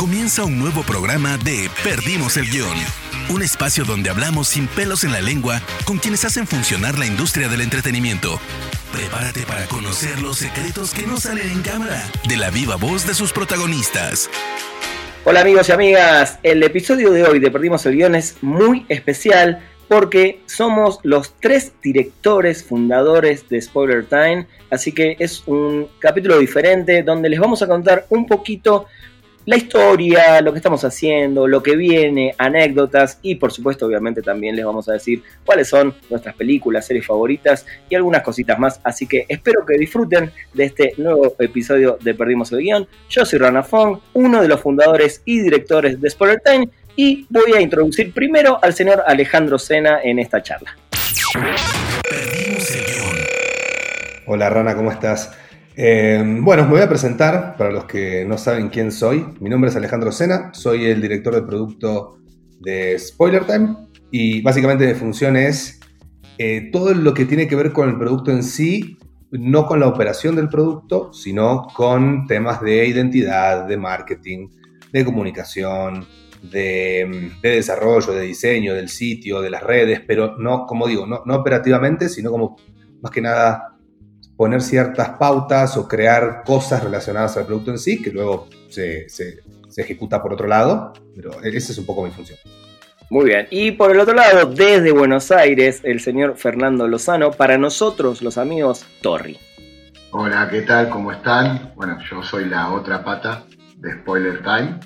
Comienza un nuevo programa de Perdimos el Guión. Un espacio donde hablamos sin pelos en la lengua con quienes hacen funcionar la industria del entretenimiento. Prepárate para conocer los secretos que no salen en cámara de la viva voz de sus protagonistas. Hola amigos y amigas, el episodio de hoy de Perdimos el Guión es muy especial porque somos los tres directores fundadores de Spoiler Time, así que es un capítulo diferente donde les vamos a contar un poquito la historia, lo que estamos haciendo, lo que viene, anécdotas y por supuesto obviamente también les vamos a decir cuáles son nuestras películas, series favoritas y algunas cositas más. Así que espero que disfruten de este nuevo episodio de Perdimos el Guión. Yo soy Rana Fong, uno de los fundadores y directores de Spoiler Time y voy a introducir primero al señor Alejandro Sena en esta charla. Hola Rana, ¿cómo estás? Eh, bueno, me voy a presentar para los que no saben quién soy. Mi nombre es Alejandro Sena, soy el director de producto de Spoiler Time y básicamente mi función es eh, todo lo que tiene que ver con el producto en sí, no con la operación del producto, sino con temas de identidad, de marketing, de comunicación, de, desarrollo, de diseño, del sitio, de las redes, pero no, como digo, no, no operativamente, sino como más que nada poner ciertas pautas o crear cosas relacionadas al producto en sí, que luego se, ejecuta por otro lado, pero esa es un poco mi función. Muy bien, y por el otro lado, desde Buenos Aires, el señor Fernando Lozano, para nosotros, los amigos Torri. Hola, ¿qué tal? ¿Cómo están? Bueno, yo soy la otra pata de Spoiler Time.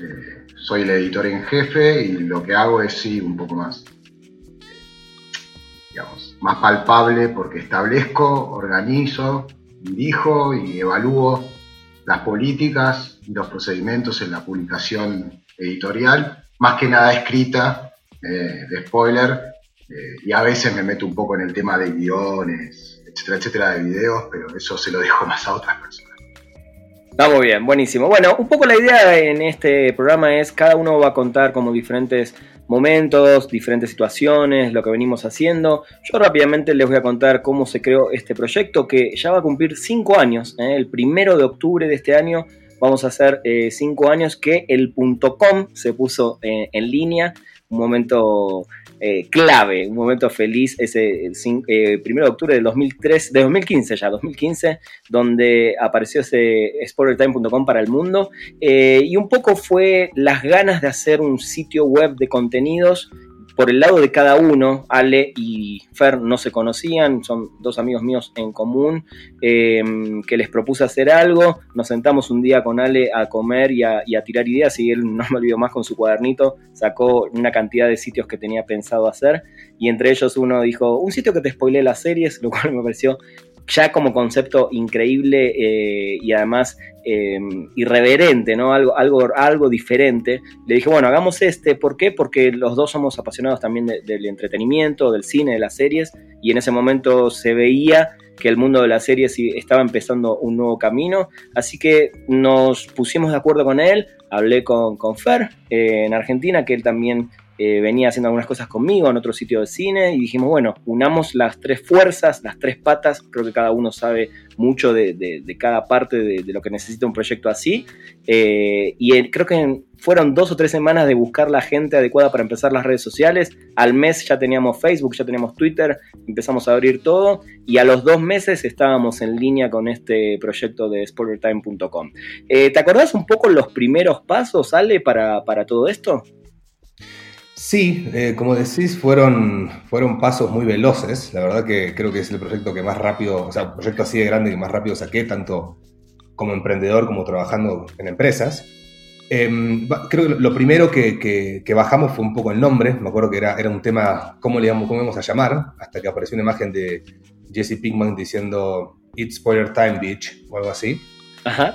Eh, soy el editor en jefe y lo que hago es sí un poco más más palpable porque establezco, organizo, dirijo y evalúo las políticas y los procedimientos en la publicación editorial, más que nada escrita, eh, de spoiler, eh, y a veces me meto un poco en el tema de guiones, etcétera, etcétera, de videos, pero eso se lo dejo más a otras personas. Está bien, buenísimo. Bueno, un poco la idea en este programa es cada uno va a contar como diferentes momentos, diferentes situaciones, lo que venimos haciendo. Yo rápidamente les voy a contar cómo se creó este proyecto que ya va a cumplir cinco años. ¿eh? El primero de octubre de este año vamos a hacer eh, cinco años que el .com se puso eh, en línea. Un momento eh, clave, un momento feliz, ese eh, primero de octubre del 2003, de 2015 ya, 2015, donde apareció ese sportertime.com para el mundo. Eh, y un poco fue las ganas de hacer un sitio web de contenidos por el lado de cada uno, Ale y Fer no se conocían, son dos amigos míos en común, em, que les propuse hacer algo, nos sentamos un día con Ale a comer y a, tirar ideas y él no me olvidó más con su cuadernito, sacó una cantidad de sitios que tenía pensado hacer y entre ellos uno dijo, un sitio que te spoilé las series, lo cual me pareció ya como concepto increíble eh, y además eh, irreverente, ¿no? Algo, algo, algo diferente. Le dije, bueno, hagamos este. ¿Por qué? Porque los dos somos apasionados también del entretenimiento, del cine, de las series, y en ese momento se veía que el mundo de las series estaba empezando un nuevo camino. Así que nos pusimos de acuerdo con él, hablé con, con Fer eh, en Argentina, que él también eh, venía haciendo algunas cosas conmigo en otro sitio de cine y dijimos, bueno, unamos las tres fuerzas, las tres patas, creo que cada uno sabe mucho de, cada parte de, lo que necesita un proyecto así, eh, y creo que fueron dos o tres semanas de buscar la gente adecuada para empezar las redes sociales, al mes ya teníamos Facebook, ya teníamos Twitter, empezamos a abrir todo, y a los dos meses estábamos en línea con este proyecto de spoilertime.com. Eh, ¿Te acordás un poco los primeros pasos, Ale, para, para todo esto? Sí, eh, como decís, fueron, fueron pasos muy veloces. La verdad que creo que es el proyecto que más rápido, o sea, un proyecto así de grande que más rápido saqué, tanto como emprendedor como trabajando en empresas. Em, creo que lo primero que, bajamos fue un poco el nombre. Me acuerdo que era, era un tema, ¿cómo le íbamos, cómo íbamos a llamar? Hasta que apareció una imagen de Jesse Pinkman diciendo It's Spoiler Time, bitch, o algo así.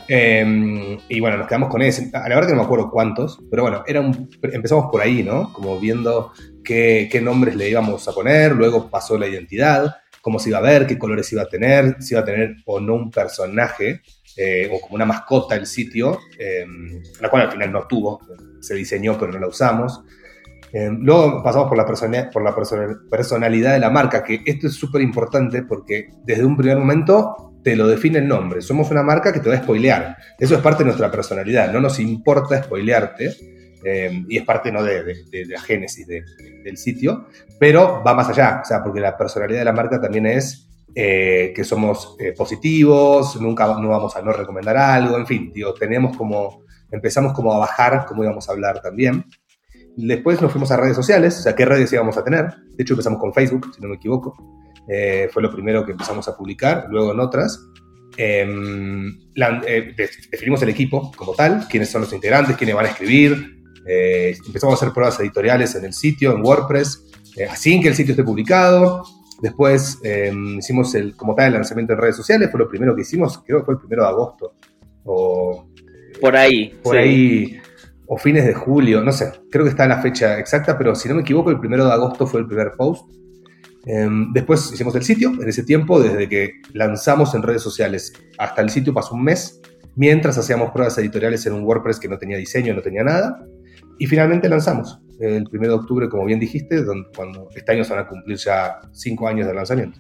Em, y bueno, nos quedamos con ese. A la verdad que no me acuerdo cuántos, pero bueno, era empezamos por ahí, ¿no? Como viendo qué, qué, nombres le íbamos a poner, luego pasó la identidad, cómo se iba a ver, qué colores iba a tener, si iba a tener o no un personaje eh, o como una mascota el sitio, em, la cual al final no tuvo, se diseñó pero no la usamos. Em, luego pasamos por la, por la personalidad de la marca, que esto es súper importante porque desde un primer momento te lo define el nombre. Somos una marca que te va a spoilear. Eso es parte de nuestra personalidad. No nos importa spoilearte. Eh, y es parte ¿no? de, la génesis del sitio, pero va más allá, o sea, porque la personalidad de la marca también es eh, que somos eh, positivos, nunca no vamos a no recomendar algo, en fin, digo, tenemos como, empezamos como a bajar, como íbamos a hablar también. Después nos fuimos a redes sociales, o sea, qué redes íbamos a tener. De hecho, empezamos con Facebook, si no me equivoco. Fue lo primero que empezamos a publicar, luego en otras. Em, definimos el equipo como tal, quiénes son los integrantes, quiénes van a escribir, eh, empezamos a hacer pruebas editoriales en el sitio, en WordPress, eh, así que el sitio esté publicado. Después eh, hicimos el, como tal el lanzamiento en redes sociales, fue lo primero que hicimos, creo que fue el primero de agosto. O, por ahí. Por ahí, o fines de julio, no sé, creo que está en la fecha exacta, pero si no me equivoco, el primero de agosto fue el primer post. Em, después hicimos el sitio, en ese tiempo, desde que lanzamos en redes sociales hasta el sitio pasó un mes, mientras hacíamos pruebas editoriales en un WordPress que no tenía diseño, no tenía nada. Y finalmente lanzamos el 1 de octubre, como bien dijiste, cuando este año se van a cumplir ya cinco años de lanzamiento.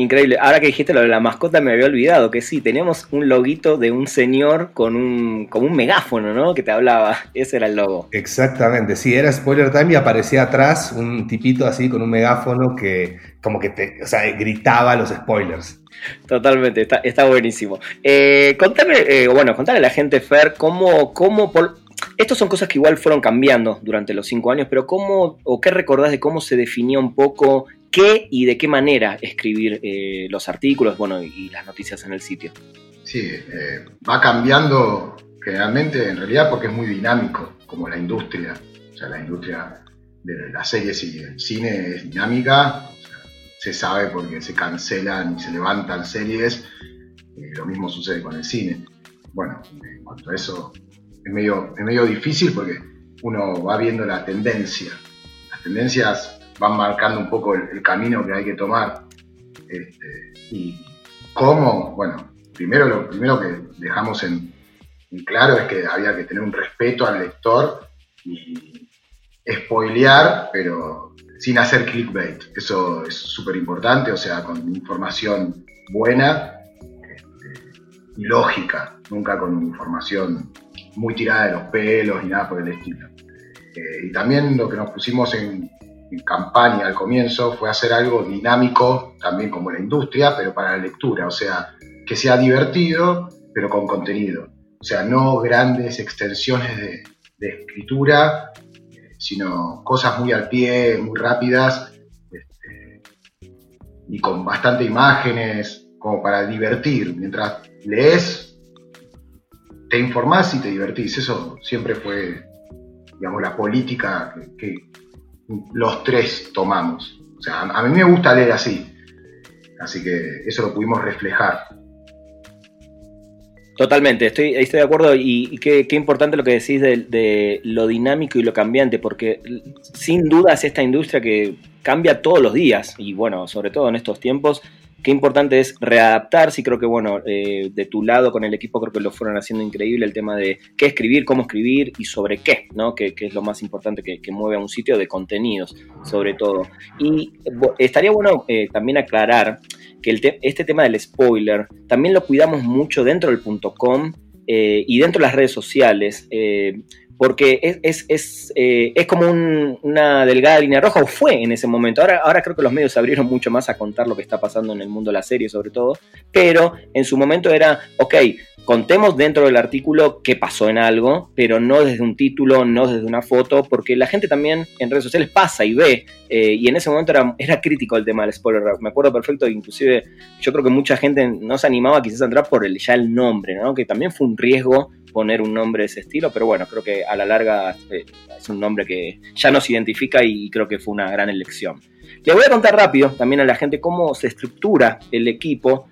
Increíble. Ahora que dijiste lo de la mascota me había olvidado que sí, teníamos un loguito de un señor con un, como un megáfono, ¿no? Que te hablaba. Ese era el logo. Exactamente. Sí, era Spoiler Time y aparecía atrás un tipito así con un megáfono que como que te, o sea, gritaba los spoilers. Totalmente, está, está buenísimo. Eh, contame, eh, bueno, contale a la gente, Fer, cómo, cómo por, estas son cosas que igual fueron cambiando durante los cinco años, pero ¿cómo o qué recordás de cómo se definía un poco qué y de qué manera escribir eh, los artículos bueno, y las noticias en el sitio? Sí, eh, va cambiando generalmente en realidad porque es muy dinámico, como la industria. O sea, la industria de las series y el cine es dinámica, se sabe porque se cancelan y se levantan series, eh, lo mismo sucede con el cine. Bueno, en cuanto a eso, es medio, es medio difícil porque uno va viendo la tendencia. Las tendencias van marcando un poco el, camino que hay que tomar. Este, y cómo, bueno, primero lo primero que dejamos en, claro es que había que tener un respeto al lector y spoilear, pero sin hacer clickbait. Eso es súper importante, o sea, con información buena este, y lógica, nunca con información muy tirada de los pelos ni nada por el estilo. Eh, y también lo que nos pusimos en, campaña al comienzo fue hacer algo dinámico, también como la industria, pero para la lectura, o sea, que sea divertido, pero con contenido. O sea, no grandes extensiones de, escritura, eh, sino cosas muy al pie, muy rápidas, este, y con bastante imágenes, como para divertir. Mientras lees, te informás y te divertís. Eso siempre fue, digamos, la política que, los tres tomamos. O sea, a, mí me gusta leer así. Así que eso lo pudimos reflejar. Totalmente, estoy, estoy de acuerdo y, qué, importante lo que decís de, de, lo dinámico y lo cambiante, porque sin duda es esta industria que cambia todos los días y bueno, sobre todo en estos tiempos, qué importante es readaptarse y creo que, bueno, eh, de tu lado con el equipo creo que lo fueron haciendo increíble el tema de qué escribir, cómo escribir y sobre qué, ¿no? Que, es lo más importante que, mueve a un sitio de contenidos, sobre todo. Y estaría bueno eh, también aclarar que este tema del spoiler también lo cuidamos mucho dentro del punto .com eh, y dentro de las redes sociales porque es, es, eh, es, como una delgada línea roja, o fue en ese momento. Ahora, ahora creo que los medios se abrieron mucho más a contar lo que está pasando en el mundo de la serie, sobre todo, pero en su momento era, ok, contemos dentro del artículo qué pasó en algo, pero no desde un título, no desde una foto, porque la gente también en redes sociales pasa y ve, eh, y en ese momento era, era crítico el tema del spoiler Me acuerdo perfecto, inclusive yo creo que mucha gente no se animaba quizás a entrar por el, ya el nombre, ¿no? que también fue un riesgo poner un nombre de ese estilo, pero bueno, creo que a la larga eh, es un nombre que ya nos identifica y creo que fue una gran elección. Le voy a contar rápido también a la gente cómo se estructura el equipo,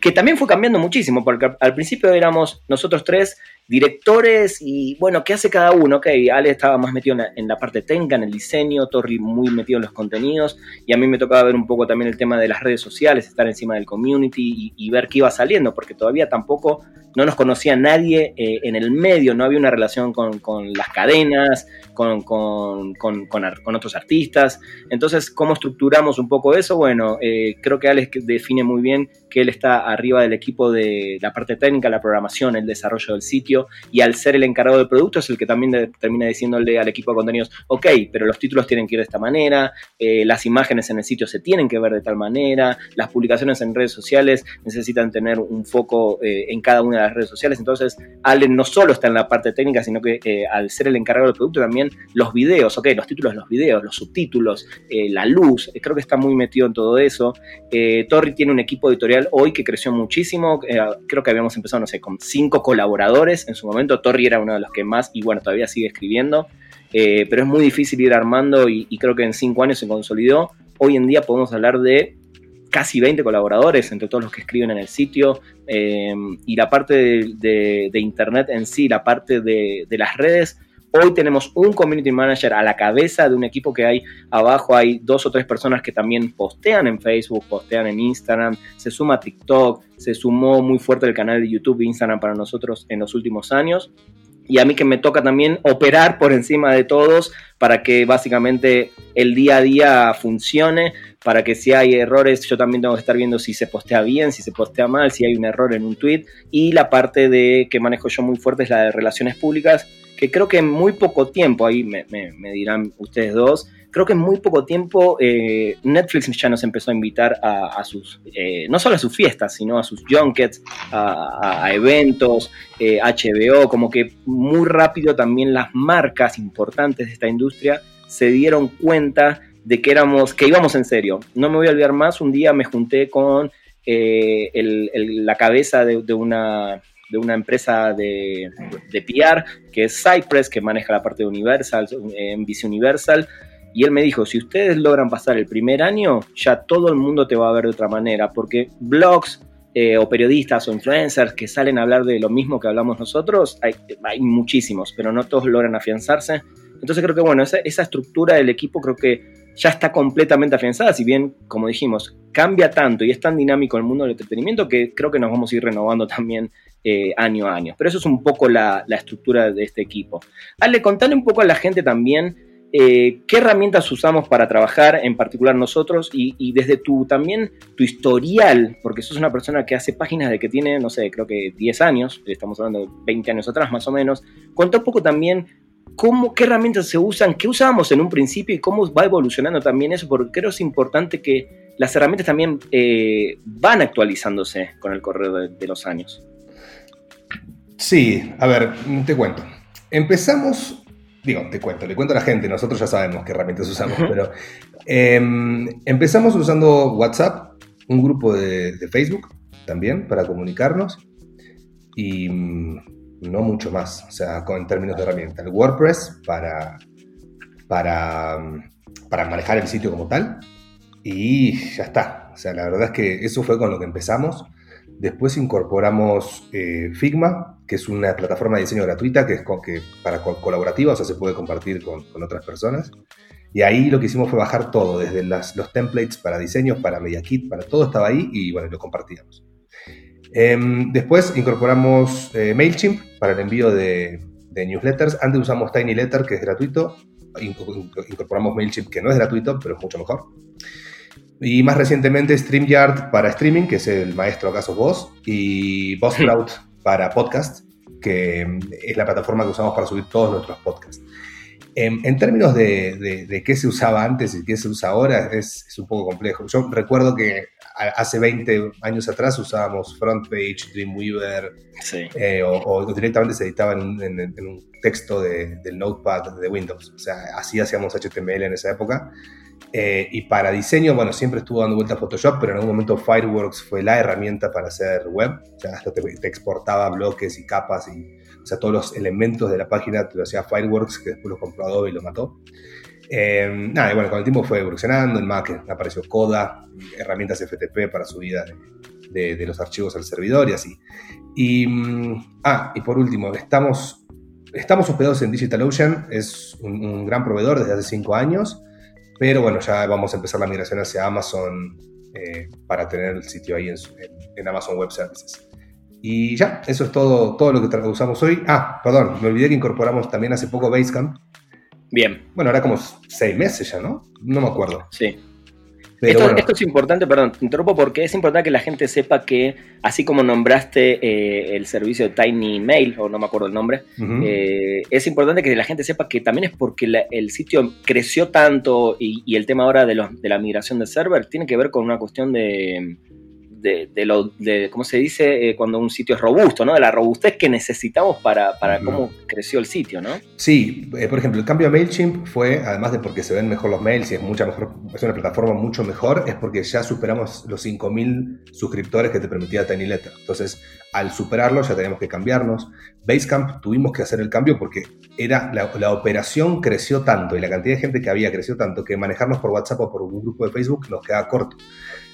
que también fue cambiando muchísimo, porque al principio éramos nosotros tres directores y bueno, ¿qué hace cada uno? Ok, Ale estaba más metido en la, parte técnica, en el diseño, Torri muy metido en los contenidos y a mí me tocaba ver un poco también el tema de las redes sociales, estar encima del community y, ver qué iba saliendo, porque todavía tampoco no nos conocía nadie eh, en el medio, no había una relación con, las cadenas, con, con, otros artistas. Entonces, ¿cómo estructuramos un poco eso? Bueno, eh, creo que Alex define muy bien que él está arriba del equipo de la parte técnica, la programación, el desarrollo del sitio, y al ser el encargado del producto es el que también termina diciéndole al equipo de contenidos, ok, pero los títulos tienen que ir de esta manera, eh, las imágenes en el sitio se tienen que ver de tal manera, las publicaciones en redes sociales necesitan tener un foco eh, en cada una de las redes sociales, entonces Allen no solo está en la parte técnica, sino que eh, al ser el encargado del producto también los videos, ok, los títulos los videos, los subtítulos, la luz, creo que está muy metido en todo eso. Torri tiene un equipo editorial hoy que creció muchísimo, creo que habíamos empezado, no sé, con cinco colaboradores en su momento, Torri era uno de los que más, y bueno, todavía sigue escribiendo, eh, pero es muy difícil ir armando y, creo que en cinco años se consolidó. Hoy en día podemos hablar de casi 20 colaboradores entre todos los que escriben en el sitio. Eh, y la parte de, internet en sí, la parte de, de las redes, Hoy tenemos un community manager a la cabeza de un equipo que hay abajo, hay dos o tres personas que también postean en Facebook, postean en Instagram, se suma TikTok, se sumó muy fuerte el canal de YouTube e Instagram para nosotros en los últimos años. Y a mí que me toca también operar por encima de todos para que básicamente el día a día funcione, para que si hay errores yo también tengo que estar viendo si se postea bien, si se postea mal, si hay un error en un tweet. Y la parte de que manejo yo muy fuerte es la de relaciones públicas, que creo que en muy poco tiempo, ahí me, dirán ustedes dos, creo que en muy poco tiempo eh, Netflix ya nos empezó a invitar a, sus, eh, no solo a sus fiestas, sino a sus junkets, a, eventos, HBO, eh, como que muy rápido también las marcas importantes de esta industria se dieron cuenta de que éramos, que íbamos en serio. No me voy a olvidar más, un día me junté con la cabeza de una de una empresa de, de PR que es Cypress, que maneja la parte de Universal, en Vice Universal. Y él me dijo, si ustedes logran pasar el primer año, ya todo el mundo te va a ver de otra manera, porque blogs eh, o periodistas o influencers que salen a hablar de lo mismo que hablamos nosotros, hay, hay muchísimos, pero no todos logran afianzarse. Entonces creo que, bueno, esa, esa estructura del equipo creo que ya está completamente afianzada, si bien, como dijimos, cambia tanto y es tan dinámico el mundo del entretenimiento que creo que nos vamos a ir renovando también eh, año a año. Pero eso es un poco la, estructura de este equipo. Ale, contale un poco a la gente también eh, qué herramientas usamos para trabajar, en particular nosotros, y, desde tu también tu historial, porque sos una persona que hace páginas de que tiene, no sé, creo que 10 años, estamos hablando de 20 años atrás más o menos. Cuenta un poco también cómo, qué herramientas se usan, qué usábamos en un principio y cómo va evolucionando también eso, porque creo que es importante que las herramientas también eh, van actualizándose con el correo de los años. Sí, a ver, te cuento. Empezamos, digo, te cuento, le cuento a la gente, nosotros ya sabemos qué herramientas usamos, pero em, empezamos usando WhatsApp, un grupo de, Facebook también para comunicarnos y no mucho más, o sea, con, en términos de herramienta. El WordPress para, para, para manejar el sitio como tal y ya está. O sea, la verdad es que eso fue con lo que empezamos. Después incorporamos eh, Figma, que es una plataforma de diseño gratuita que es que para colaborativa, o sea, se puede compartir con, otras personas. Y ahí lo que hicimos fue bajar todo, desde los templates para diseños, para MediaKit, para todo estaba ahí y bueno, lo compartíamos. Em, después incorporamos eh, MailChimp para el envío de, de, newsletters. Antes usamos TinyLetter, que es gratuito. Incorporamos MailChimp, que no es gratuito, pero es mucho mejor. Y más recientemente StreamYard para streaming, que es el maestro acaso vos, y Buzzsprout para podcast, que es la plataforma que usamos para subir todos nuestros podcasts. En, términos de, qué se usaba antes y qué se usa ahora, es, un poco complejo. Yo recuerdo que hace 20 años atrás usábamos FrontPage, Dreamweaver, eh, o, directamente se editaba en, un texto del Notepad de Windows. O sea, así hacíamos HTML en esa época. Eh, y para diseño, bueno, siempre estuvo dando vueltas a Photoshop, pero en algún momento Fireworks fue la herramienta para hacer web. O sea, hasta te, exportaba bloques y capas y, o sea, todos los elementos de la página te lo hacía Fireworks, que después lo compró Adobe y lo mató. Eh, nada, y bueno, con el tiempo fue evolucionando, en Mac apareció Coda, herramientas FTP para subida de, los archivos al servidor y así. Y, mm, ah, y por último, estamos, estamos hospedados en DigitalOcean, es un, gran proveedor desde hace cinco años, pero bueno, ya vamos a empezar la migración hacia Amazon eh, para tener el sitio ahí en, en, Amazon Web Services. Y ya, eso es todo, todo lo que usamos hoy. Ah, perdón, me olvidé que incorporamos también hace poco Basecamp. Bien. Bueno, ahora como seis meses ya, ¿no? No me acuerdo. Sí esto, es importante, perdón, te interrumpo porque es importante que la gente sepa que, así como nombraste eh, el servicio Tiny Mail, o no me acuerdo el nombre, eh, es importante que la gente sepa que también es porque el sitio creció tanto y, y el tema ahora de, los, de la migración de server tiene que ver con una cuestión de de, lo, de ¿cómo se dice? Eh, cuando un sitio es robusto, ¿no? De la robustez que necesitamos para, para cómo creció el sitio, ¿no? Sí, eh, por ejemplo, el cambio a MailChimp fue, además de porque se ven mejor los mails y es, mucha mejor, es una plataforma mucho mejor, es porque ya superamos los 5.000 suscriptores que te permitía TinyLetter. Entonces, al superarlo ya teníamos que cambiarnos. Basecamp tuvimos que hacer el cambio porque era, la, la operación creció tanto y la cantidad de gente que había creció tanto que manejarnos por WhatsApp o por un grupo de Facebook nos queda corto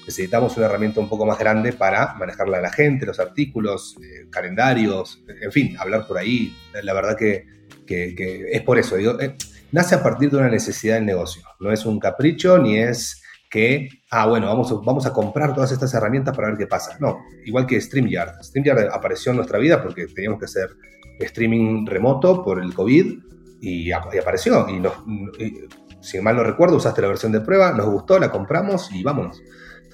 necesitamos una herramienta un poco más grande para manejarla a la gente, los artículos, eh, calendarios, en fin, hablar por ahí. La verdad que, es por eso. Digo, eh, nace a partir de una necesidad del negocio. No es un capricho ni es que, ah, bueno, vamos, vamos a comprar todas estas herramientas para ver qué pasa. No, igual que StreamYard. StreamYard apareció en nuestra vida porque teníamos que hacer streaming remoto por el COVID y, apareció. Y, nos, si mal no recuerdo, usaste la versión de prueba, nos gustó, la compramos y vámonos.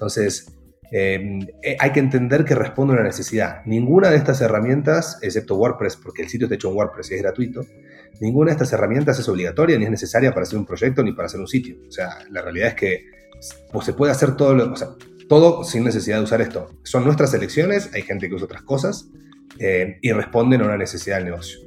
Entonces, em, eh, hay que entender que responde a una necesidad. Ninguna de estas herramientas, excepto WordPress, porque el sitio está hecho en WordPress y es gratuito, ninguna de estas herramientas es obligatoria ni es necesaria para hacer un proyecto ni para hacer un sitio. O sea, la realidad es que se puede hacer todo, lo, todo sin necesidad de usar esto. Son nuestras elecciones, hay gente que usa otras cosas eh, y responden a una necesidad del negocio.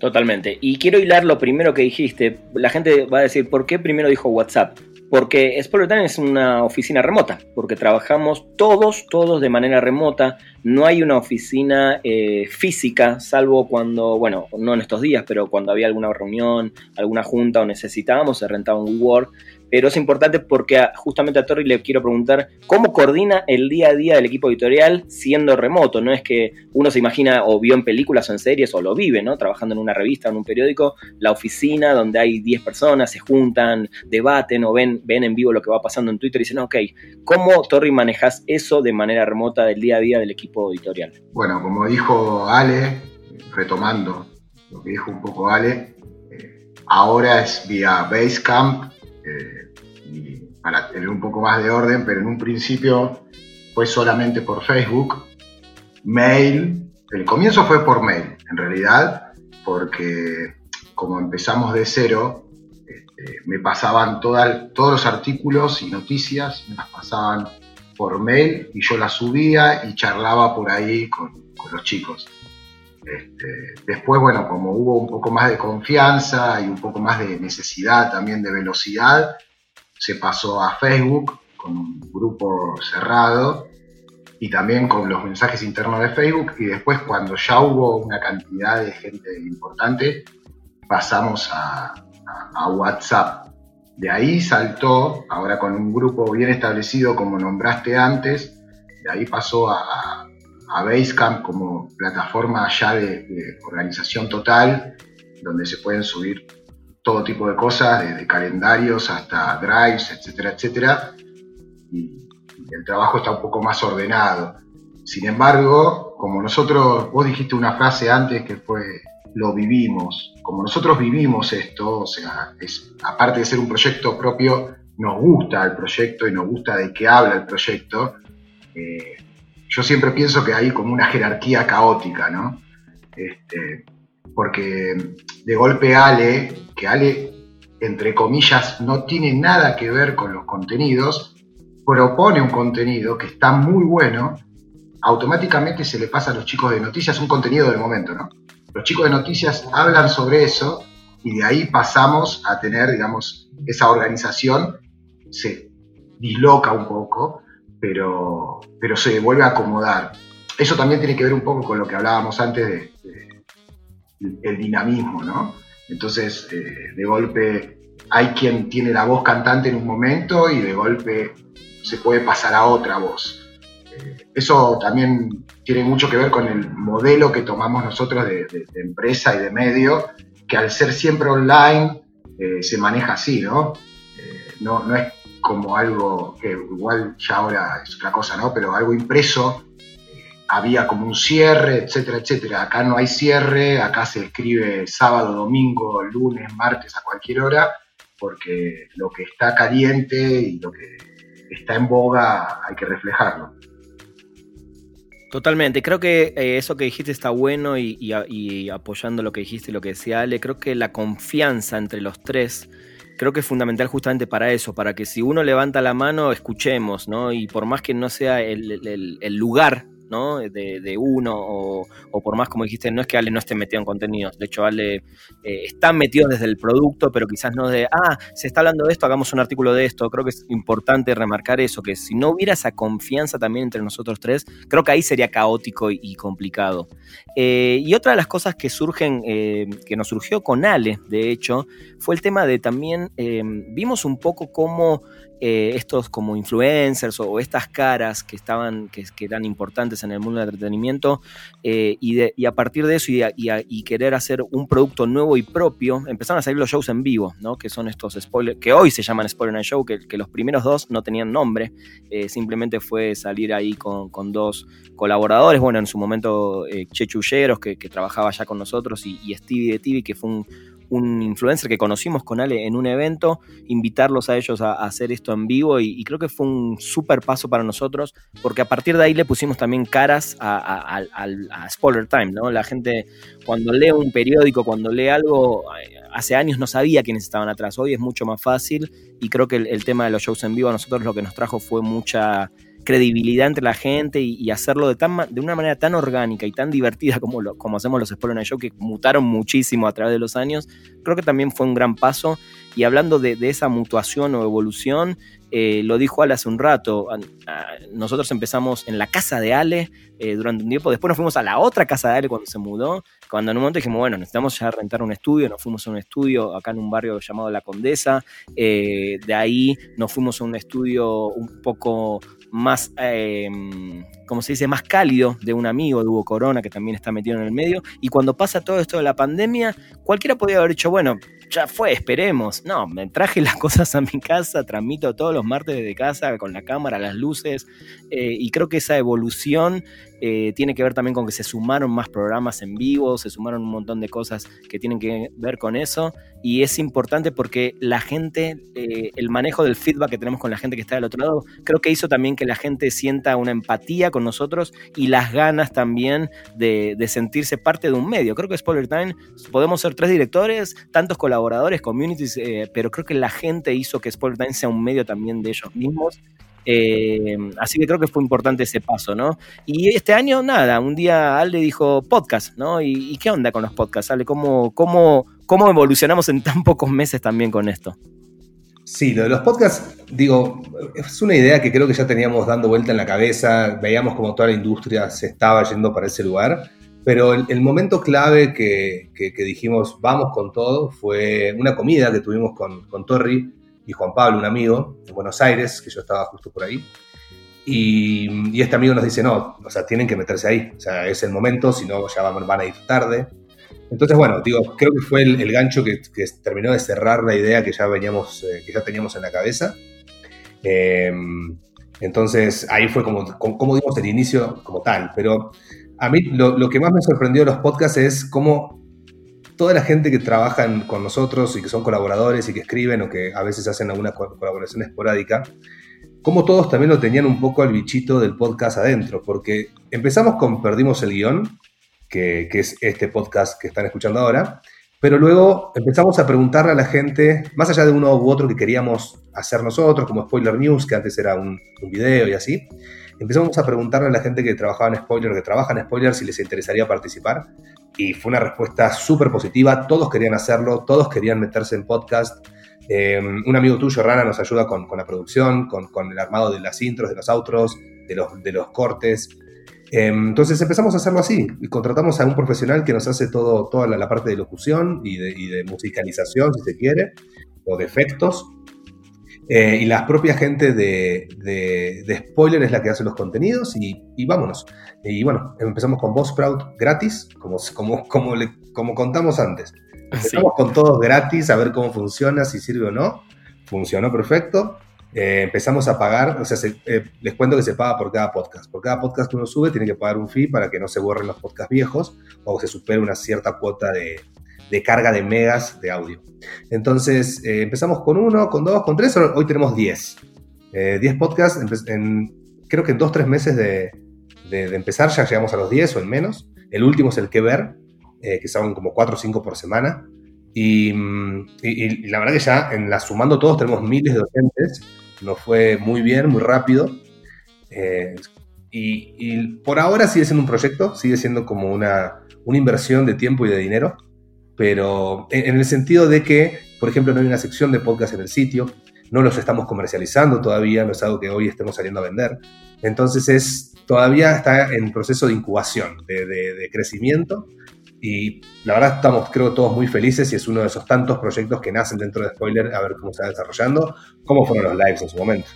Totalmente. Y quiero hilar lo primero que dijiste. La gente va a decir, ¿por qué primero dijo WhatsApp? Porque Time es una oficina remota, porque trabajamos todos, todos de manera remota. No hay una oficina eh, física, salvo cuando, bueno, no en estos días, pero cuando había alguna reunión, alguna junta o necesitábamos, se rentaba un WeWork pero es importante porque justamente a Torri le quiero preguntar cómo coordina el día a día del equipo editorial siendo remoto. No es que uno se imagina o vio en películas o en series o lo vive, ¿no? Trabajando en una revista o en un periódico, la oficina donde hay 10 personas, se juntan, debaten o ven, ven en vivo lo que va pasando en Twitter y dicen, ok, ¿cómo Torri manejas eso de manera remota del día a día del equipo editorial? Bueno, como dijo Ale, retomando lo que dijo un poco Ale, eh, ahora es vía Basecamp y para tener un poco más de orden, pero en un principio fue solamente por Facebook, mail, el comienzo fue por mail, en realidad, porque como empezamos de cero, este, me pasaban todos los artículos y noticias, me las pasaban por mail y yo las subía y charlaba por ahí con, los chicos. Este, después, bueno, como hubo un poco más de confianza y un poco más de necesidad también de velocidad, se pasó a Facebook con un grupo cerrado y también con los mensajes internos de Facebook y después cuando ya hubo una cantidad de gente importante pasamos a, WhatsApp. De ahí saltó, ahora con un grupo bien establecido como nombraste antes, de ahí pasó a, a Basecamp como plataforma ya de, organización total, donde se pueden subir todo tipo de cosas, desde calendarios hasta drives, etcétera, etcétera. Y, el trabajo está un poco más ordenado. Sin embargo, como nosotros, vos dijiste una frase antes que fue, lo vivimos. Como nosotros vivimos esto, o sea, es, aparte de ser un proyecto propio, nos gusta el proyecto y nos gusta de qué habla el proyecto. Eh, yo siempre pienso que hay como una jerarquía caótica, ¿no? Este, porque de golpe Ale, que Ale, entre comillas, no tiene nada que ver con los contenidos, propone un contenido que está muy bueno, automáticamente se le pasa a los chicos de noticias un contenido del momento, ¿no? Los chicos de noticias hablan sobre eso y de ahí pasamos a tener, digamos, esa organización se disloca un poco, pero, pero se vuelve a acomodar. Eso también tiene que ver un poco con lo que hablábamos antes de, el dinamismo, ¿no? Entonces, eh, de golpe hay quien tiene la voz cantante en un momento y de golpe se puede pasar a otra voz. eso también tiene mucho que ver con el modelo que tomamos nosotros de, empresa y de medio, que al ser siempre online eh, se maneja así, ¿no? Eh, ¿no? No es como algo que igual ya ahora es otra cosa, ¿no? Pero algo impreso, eh, había como un cierre, etcétera, etcétera. Acá no hay cierre, acá se escribe sábado, domingo, lunes, martes, a cualquier hora, porque lo que está caliente y lo que está en boga hay que reflejarlo. Totalmente, creo que eh, eso que dijiste está bueno y, apoyando lo que dijiste y lo que decía Ale, creo que la confianza entre los tres, creo que es fundamental justamente para eso, para que si uno levanta la mano, escuchemos, ¿no? Y por más que no sea el, el lugar ¿no? De, uno, o, por más como dijiste, no es que Ale no esté metido en contenidos, de hecho Ale eh, está metido desde el producto, pero quizás no de, ah, se está hablando de esto, hagamos un artículo de esto, creo que es importante remarcar eso, que si no hubiera esa confianza también entre nosotros tres, creo que ahí sería caótico y, complicado. Eh, y otra de las cosas que surgen, eh, que nos surgió con Ale, de hecho, fue el tema de también, vimos un poco cómo eh, estos como influencers o, estas caras que estaban, que, eran importantes en el mundo del entretenimiento, eh, y, a partir de eso y, querer hacer un producto nuevo y propio, empezaron a salir los shows en vivo, ¿no? que son estos spoilers, que hoy se llaman Spoiler Night Show, que, los primeros dos no tenían nombre, eh, simplemente fue salir ahí con, dos colaboradores, bueno, en su momento Chechulleros, que, que trabajaba ya con nosotros, y Stevie de TV, que fue un, un influencer que conocimos con Ale en un evento, invitarlos a ellos a, hacer esto en vivo y, creo que fue un súper paso para nosotros porque a partir de ahí le pusimos también caras a, Spoiler Time, ¿no? La gente cuando lee un periódico, cuando lee algo, eh, hace años no sabía quiénes estaban atrás, hoy es mucho más fácil y creo que el tema de los shows en vivo a nosotros lo que nos trajo fue mucha credibilidad entre la gente y, hacerlo de, tan, de una manera tan orgánica y tan divertida como, lo, como hacemos los Spoiler Night Show, que mutaron muchísimo a través de los años, creo que también fue un gran paso. Y hablando de, esa mutuación o evolución, eh, lo dijo Ale hace un rato, nosotros empezamos en la casa de Ale eh, durante un tiempo, después nos fuimos a la otra casa de Ale cuando se mudó, cuando en un momento dijimos, bueno, necesitamos ya rentar un estudio, nos fuimos a un estudio acá en un barrio llamado La Condesa, eh, de ahí nos fuimos a un estudio un poco más, eh, como se dice, más cálido de un amigo de Hugo Corona, que también está metido en el medio. Y cuando pasa todo esto de la pandemia, cualquiera podría haber dicho, bueno, ya fue, esperemos. No, me traje las cosas a mi casa, transmito todos los martes desde casa con la cámara, las luces, eh, y creo que esa evolución eh, tiene que ver también con que se sumaron más programas en vivo, se sumaron un montón de cosas que tienen que ver con eso, y es importante porque la gente, eh, el manejo del feedback que tenemos con la gente que está del otro lado, creo que hizo también que la gente sienta una empatía con nosotros y las ganas también de, sentirse parte de un medio. Creo que Spoiler Time podemos ser tres directores, tantos colaboradores, communities, eh, pero creo que la gente hizo que Spoiler Time sea un medio también de ellos mismos eh, así que creo que fue importante ese paso, ¿no? Y este año, nada, un día Alde dijo podcast, ¿no? ¿Y, qué onda con los podcasts, Ale? ¿Cómo, cómo, ¿Cómo evolucionamos en tan pocos meses también con esto? Sí, lo de los podcasts, digo, es una idea que creo que ya teníamos dando vuelta en la cabeza, veíamos como toda la industria se estaba yendo para ese lugar, pero el, momento clave que, dijimos vamos con todo fue una comida que tuvimos con, con Torri y Juan Pablo, un amigo de Buenos Aires, que yo estaba justo por ahí. Y, este amigo nos dice, no, o sea, tienen que meterse ahí, o sea, es el momento, si no ya van, a ir tarde. Entonces, bueno, digo, creo que fue el, gancho que, terminó de cerrar la idea que ya veníamos, eh, que ya teníamos en la cabeza. Eh, entonces, ahí fue como, como, dimos el inicio como tal. Pero a mí lo, lo, que más me sorprendió de los podcasts es cómo toda la gente que trabaja con nosotros y que son colaboradores y que escriben o que a veces hacen alguna colaboración esporádica, como todos también lo tenían un poco al bichito del podcast adentro, porque empezamos con Perdimos el Guión, que, es este podcast que están escuchando ahora, pero luego empezamos a preguntarle a la gente, más allá de uno u otro que queríamos hacer nosotros, como Spoiler News, que antes era un, un video y así, empezamos a preguntarle a la gente que trabajaba en Spoiler, que trabaja en Spoiler, si les interesaría participar y fue una respuesta súper positiva, todos querían hacerlo, todos querían meterse en podcast. Eh, un amigo tuyo, Rana, nos ayuda con, la producción, con, el armado de las intros, de los outros, de los, cortes. Eh, entonces empezamos a hacerlo así. Y contratamos a un profesional que nos hace toda la, parte de locución y de, musicalización, si se quiere, o de efectos. Eh, y la propia gente de, de, Spoiler es la que hace los contenidos y, y vámonos. Y bueno, empezamos con Buzzsprout gratis, como, como, como, le, como contamos antes. Empezamos con todos gratis, a ver cómo funciona, si sirve o no. Funcionó perfecto. Eh, empezamos a pagar, o sea, eh, les cuento que se paga por cada podcast. Por cada podcast que uno sube tiene que pagar un fee para que no se borren los podcasts viejos o se supere una cierta cuota de, de carga de megas de audio. Entonces, eh, empezamos con uno, con dos, con tres, hoy tenemos diez. diez podcasts, en, creo que en dos, tres meses de, empezar ya llegamos a los diez o en menos. El último es el que ver, que son como cuatro o cinco por semana. Mm, y, la verdad que ya en la sumando todos tenemos miles de docentes, nos fue muy bien, muy rápido. Eh, y, por ahora sigue siendo un proyecto, sigue siendo como una, una inversión de tiempo y de dinero, pero en, el sentido de que, por ejemplo, no hay una sección de podcast en el sitio, no los estamos comercializando todavía, no es algo que hoy estemos saliendo a vender. Entonces es, todavía está en proceso de incubación, de, de crecimiento y la verdad estamos, creo, todos muy felices y es uno de esos tantos proyectos que nacen dentro de Spoiler a ver cómo se va desarrollando, cómo fueron los lives en su momento.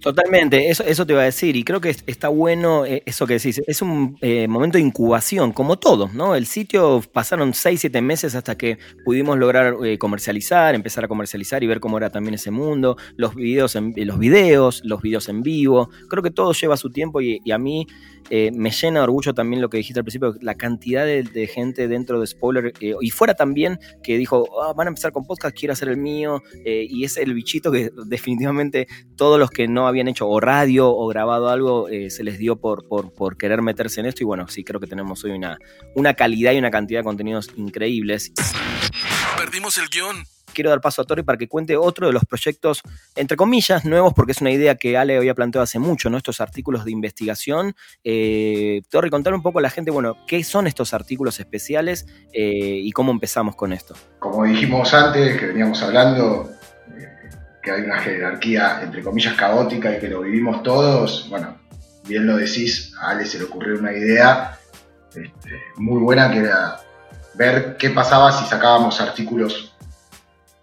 Totalmente, eso, eso te iba a decir, y creo que está bueno eh, eso que decís, es un eh, momento de incubación, como todo, ¿no? El sitio pasaron 6, 7 meses hasta que pudimos lograr eh, comercializar, empezar a comercializar y ver cómo era también ese mundo, los videos, en, los videos, los videos en vivo, creo que todo lleva su tiempo y, a mí me llena de orgullo también lo que dijiste al principio, la cantidad de, gente dentro de Spoiler y fuera también que dijo, ah, van a empezar con podcast, quiero hacer el mío, y es el bichito que definitivamente todos los que no habían hecho o radio o grabado algo, eh, se les dio por, por, querer meterse en esto. Y bueno, sí, creo que tenemos hoy una, una calidad y una cantidad de contenidos increíbles. Perdimos el guion quiero dar paso a Torri para que cuente otro de los proyectos, entre comillas, nuevos, porque es una idea que Ale había planteado hace mucho, ¿no? Estos artículos de investigación. Eh, contar un poco a la gente, bueno, ¿qué son estos artículos especiales eh, y cómo empezamos con esto? Como dijimos antes, que veníamos hablando, que hay una jerarquía, entre comillas, caótica y que lo vivimos todos, bueno, bien lo decís, a Ale se le ocurrió una idea este, muy buena que era ver qué pasaba si sacábamos artículos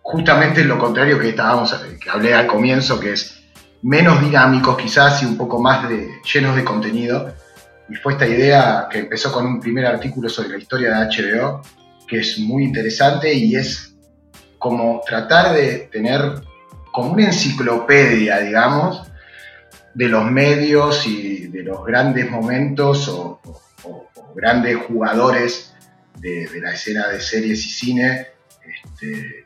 justamente lo contrario que estábamos, hablé al comienzo, que es menos dinámicos quizás y un poco más de, llenos de contenido. Y fue esta idea que empezó con un primer artículo sobre la historia de HBO, que es muy interesante y es como tratar de tener como una enciclopedia, digamos, de los medios y de los grandes momentos o, grandes jugadores de, la escena de series y cine, este,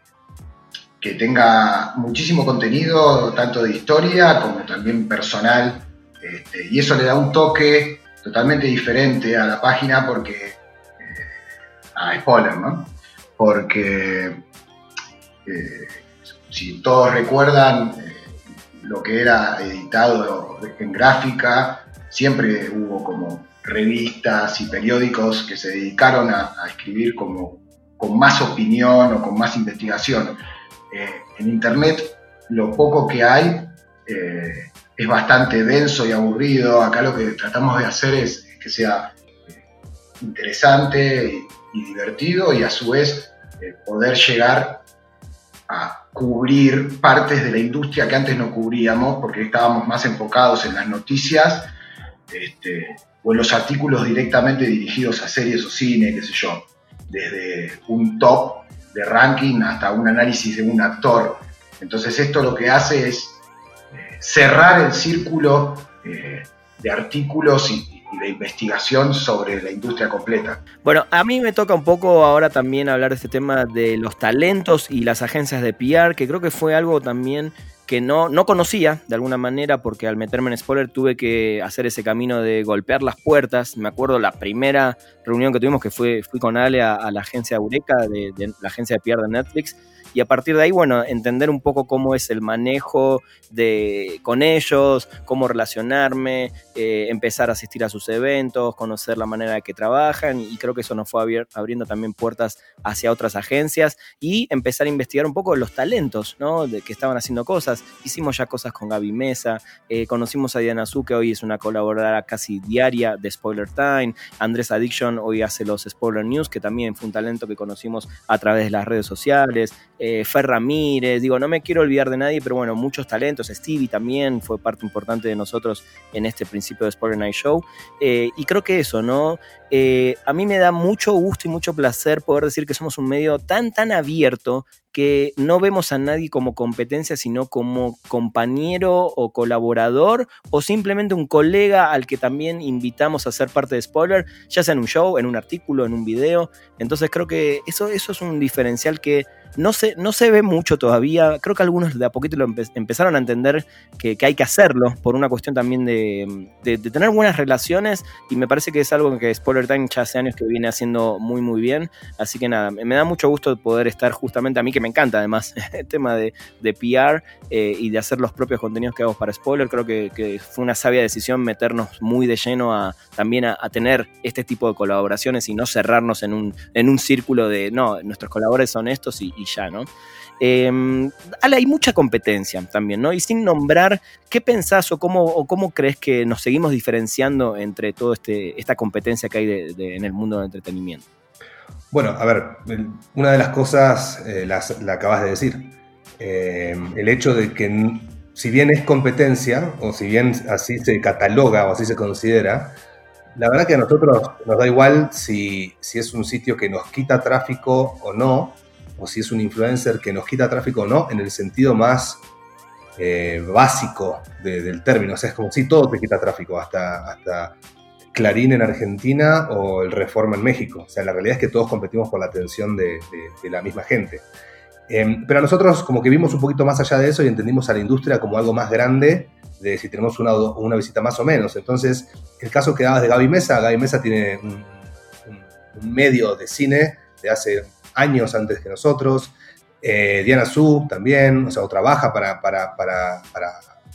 que tenga muchísimo contenido, tanto de historia como también personal, este, y eso le da un toque totalmente diferente a la página porque, eh, a spoiler, ¿no? Porque eh, si todos recuerdan eh, lo que era editado en gráfica, siempre hubo como revistas y periódicos que se dedicaron a, escribir como con más opinión o con más investigación. Eh, en Internet lo poco que hay eh, es bastante denso y aburrido. Acá lo que tratamos de hacer es, que sea interesante y, divertido y a su vez poder llegar a cubrir partes de la industria que antes no cubríamos porque estábamos más enfocados en las noticias este, o en los artículos directamente dirigidos a series o cine, qué sé yo, desde un top de ranking hasta un análisis de un actor. Entonces esto lo que hace es eh, cerrar el círculo eh, de artículos y, y de investigación sobre la industria completa. Bueno, a mí me toca un poco ahora también hablar de este tema de los talentos y las agencias de PR, que creo que fue algo también que no, no conocía de alguna manera, porque al meterme en spoiler tuve que hacer ese camino de golpear las puertas. Me acuerdo la primera reunión que tuvimos, que fue, fui con Ale a, la agencia Eureka, de, de, la agencia de PR de Netflix, y a partir de ahí, bueno, entender un poco cómo es el manejo de, con ellos, cómo relacionarme, eh, empezar a asistir a sus eventos, conocer la manera de que trabajan y creo que eso nos fue abriendo también puertas hacia otras agencias y empezar a investigar un poco los talentos, ¿no? De que estaban haciendo cosas hicimos ya cosas con Gaby Mesa, eh, conocimos a Diana Zu, que hoy es una colaboradora casi diaria de Spoiler Time, Andrés Addiction hoy hace los Spoiler News, que también fue un talento que conocimos a través de las redes sociales, Fer Ramírez, digo, no me quiero olvidar de nadie, pero bueno, muchos talentos, Stevie también fue parte importante de nosotros en este principio de Spoiler Night Show, eh, y creo que eso, ¿no? Eh, a mí me da mucho gusto y mucho placer poder decir que somos un medio tan, tan abierto que no vemos a nadie como competencia, sino como compañero o colaborador o simplemente un colega al que también invitamos a ser parte de Spoiler, ya sea en un show, en un artículo, en un video. Entonces creo que eso, eso es un diferencial que no se, no se ve mucho todavía. Creo que algunos de a poquito lo empezaron a entender que, hay que hacerlo por una cuestión también de, tener buenas relaciones y me parece que es algo que Spoiler Time ya hace años que viene haciendo muy muy bien. Así que nada, me da mucho gusto poder estar justamente a mí que me encanta además el tema de, PR eh, y de hacer los propios contenidos que hago para Spoiler. Creo que, fue una sabia decisión meternos muy de lleno a también a, tener este tipo de colaboraciones y no cerrarnos en un, en un círculo de no, nuestros colaboradores son estos y ya, ¿no? Eh, hay mucha competencia también, ¿no? Y sin nombrar, ¿qué pensás o cómo, cómo crees que nos seguimos diferenciando entre toda este, esta competencia que hay en el mundo del entretenimiento? Bueno, a ver, una de las cosas eh, la acabas de decir. Em, el hecho de que, si bien es competencia, o si bien así se cataloga o así se considera, la verdad que a nosotros nos da igual si, si es un sitio que nos quita tráfico o no, o si es un influencer que nos quita tráfico o no, en el sentido más eh, básico del término. O sea, es como si todo te quita tráfico, hasta, hasta Clarín en Argentina o el Reforma en México. O sea, la realidad es que todos competimos por la atención de, la misma gente. Em, pero nosotros como que vimos un poquito más allá de eso y entendimos a la industria como algo más grande de si tenemos una, una visita más o menos. Entonces, el caso que dabas de Gaby Mesa, Gaby Mesa tiene un medio de cine de hace años antes que nosotros. Eh, Diana Su también, o sea, o trabaja para, para, para,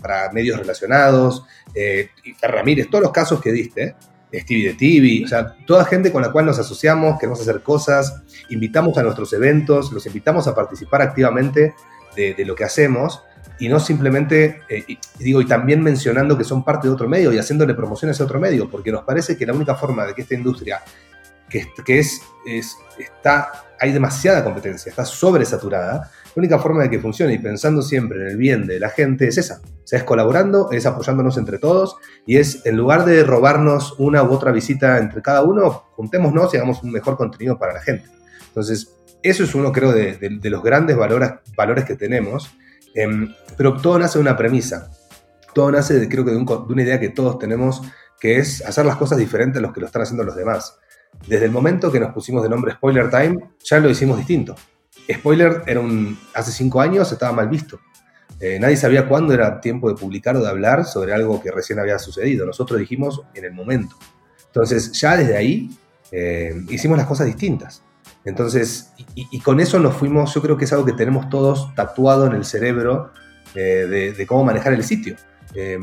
para medios relacionados. Eh, Ramírez, todos los casos que diste. Stevie de TV, o sea, toda gente con la cual nos asociamos, queremos hacer cosas, invitamos a nuestros eventos, los invitamos a participar activamente de, lo que hacemos y no simplemente, eh, digo, y también mencionando que son parte de otro medio y haciéndole promociones a otro medio, porque nos parece que la única forma de que esta industria, que, es, es, está hay demasiada competencia, está sobresaturada. La única forma de que funcione y pensando siempre en el bien de la gente es esa. O es colaborando, es apoyándonos entre todos y es en lugar de robarnos una u otra visita entre cada uno, juntémonos y hagamos un mejor contenido para la gente. Entonces, eso es uno, creo, de, los grandes valores, valores que tenemos. Em, pero todo nace de una premisa. Todo nace, creo que, de una idea que todos tenemos, que es hacer las cosas diferentes a los que lo están haciendo los demás desde el momento que nos pusimos de nombre Spoiler Time, ya lo hicimos distinto. Spoiler era un, hace cinco años estaba mal visto. Eh, nadie sabía cuándo era tiempo de publicar o de hablar sobre algo que recién había sucedido. Nosotros dijimos en el momento. Entonces, ya desde ahí eh, hicimos las cosas distintas. Entonces, y, con eso nos fuimos, yo creo que es algo que tenemos todos tatuado en el cerebro eh, de, cómo manejar el sitio. Eh,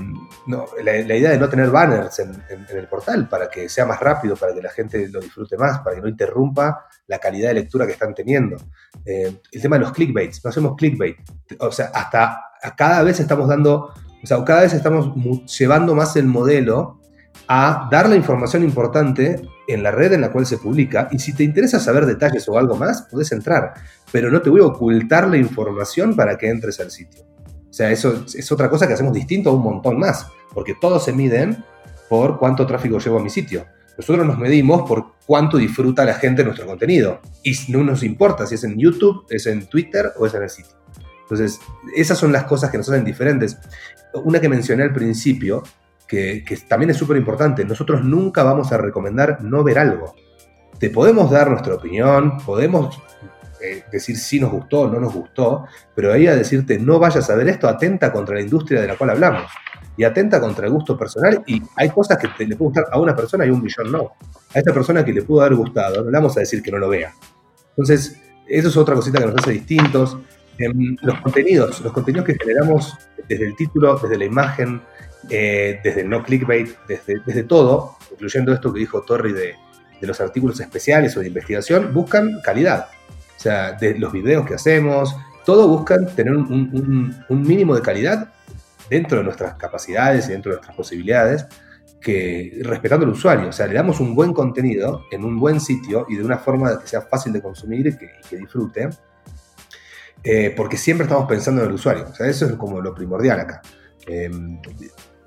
no, la, idea de no tener banners en, el portal para que sea más rápido, para que la gente lo disfrute más, para que no interrumpa la calidad de lectura que están teniendo. Eh, el tema de los clickbaits, no hacemos clickbait. O sea, hasta cada vez estamos dando, o sea, cada vez estamos llevando más el modelo a dar la información importante en la red en la cual se publica y si te interesa saber detalles o algo más, puedes entrar, pero no te voy a ocultar la información para que entres al sitio. O sea, eso es otra cosa que hacemos distinto a un montón más, porque todos se miden por cuánto tráfico llevo a mi sitio. Nosotros nos medimos por cuánto disfruta la gente nuestro contenido. Y no nos importa si es en YouTube, es en Twitter o es en el sitio. Entonces, esas son las cosas que nos hacen diferentes. Una que mencioné al principio, que, que también es súper importante, nosotros nunca vamos a recomendar no ver algo. Te podemos dar nuestra opinión, podemos eh, decir si nos gustó o no nos gustó, pero ahí a decirte no vayas a ver esto, atenta contra la industria de la cual hablamos y atenta contra el gusto personal y hay cosas que le pueden gustar a una persona y un millón no. A esta persona que le pudo haber gustado, no le vamos a decir que no lo vea. Entonces, eso es otra cosita que nos hace distintos. Em, los contenidos, los contenidos que generamos desde el título, desde la imagen, eh, desde el no clickbait, desde, desde todo, incluyendo esto que dijo Torri de, de los artículos especiales o de investigación, buscan calidad. O sea, de los videos que hacemos, todo buscan tener un, mínimo de calidad dentro de nuestras capacidades y dentro de nuestras posibilidades, que respetando al usuario. O sea, le damos un buen contenido en un buen sitio y de una forma que sea fácil de consumir y que, disfrute, eh, porque siempre estamos pensando en el usuario. O sea, eso es como lo primordial acá. Em,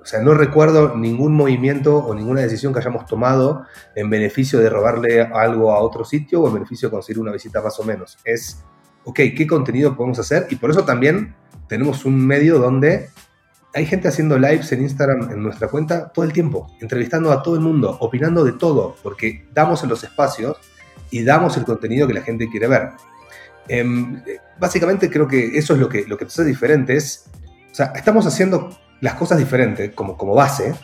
o sea, no recuerdo ningún movimiento o ninguna decisión que hayamos tomado en beneficio de robarle algo a otro sitio o en beneficio de conseguir una visita más o menos. Es, ok, ¿qué contenido podemos hacer? Y por eso también tenemos un medio donde hay gente haciendo lives en Instagram en nuestra cuenta todo el tiempo, entrevistando a todo el mundo, opinando de todo, porque damos en los espacios y damos el contenido que la gente quiere ver. Em, básicamente creo que eso es lo que, lo que hace diferente. Es, o sea, estamos haciendo las cosas diferentes como, como base,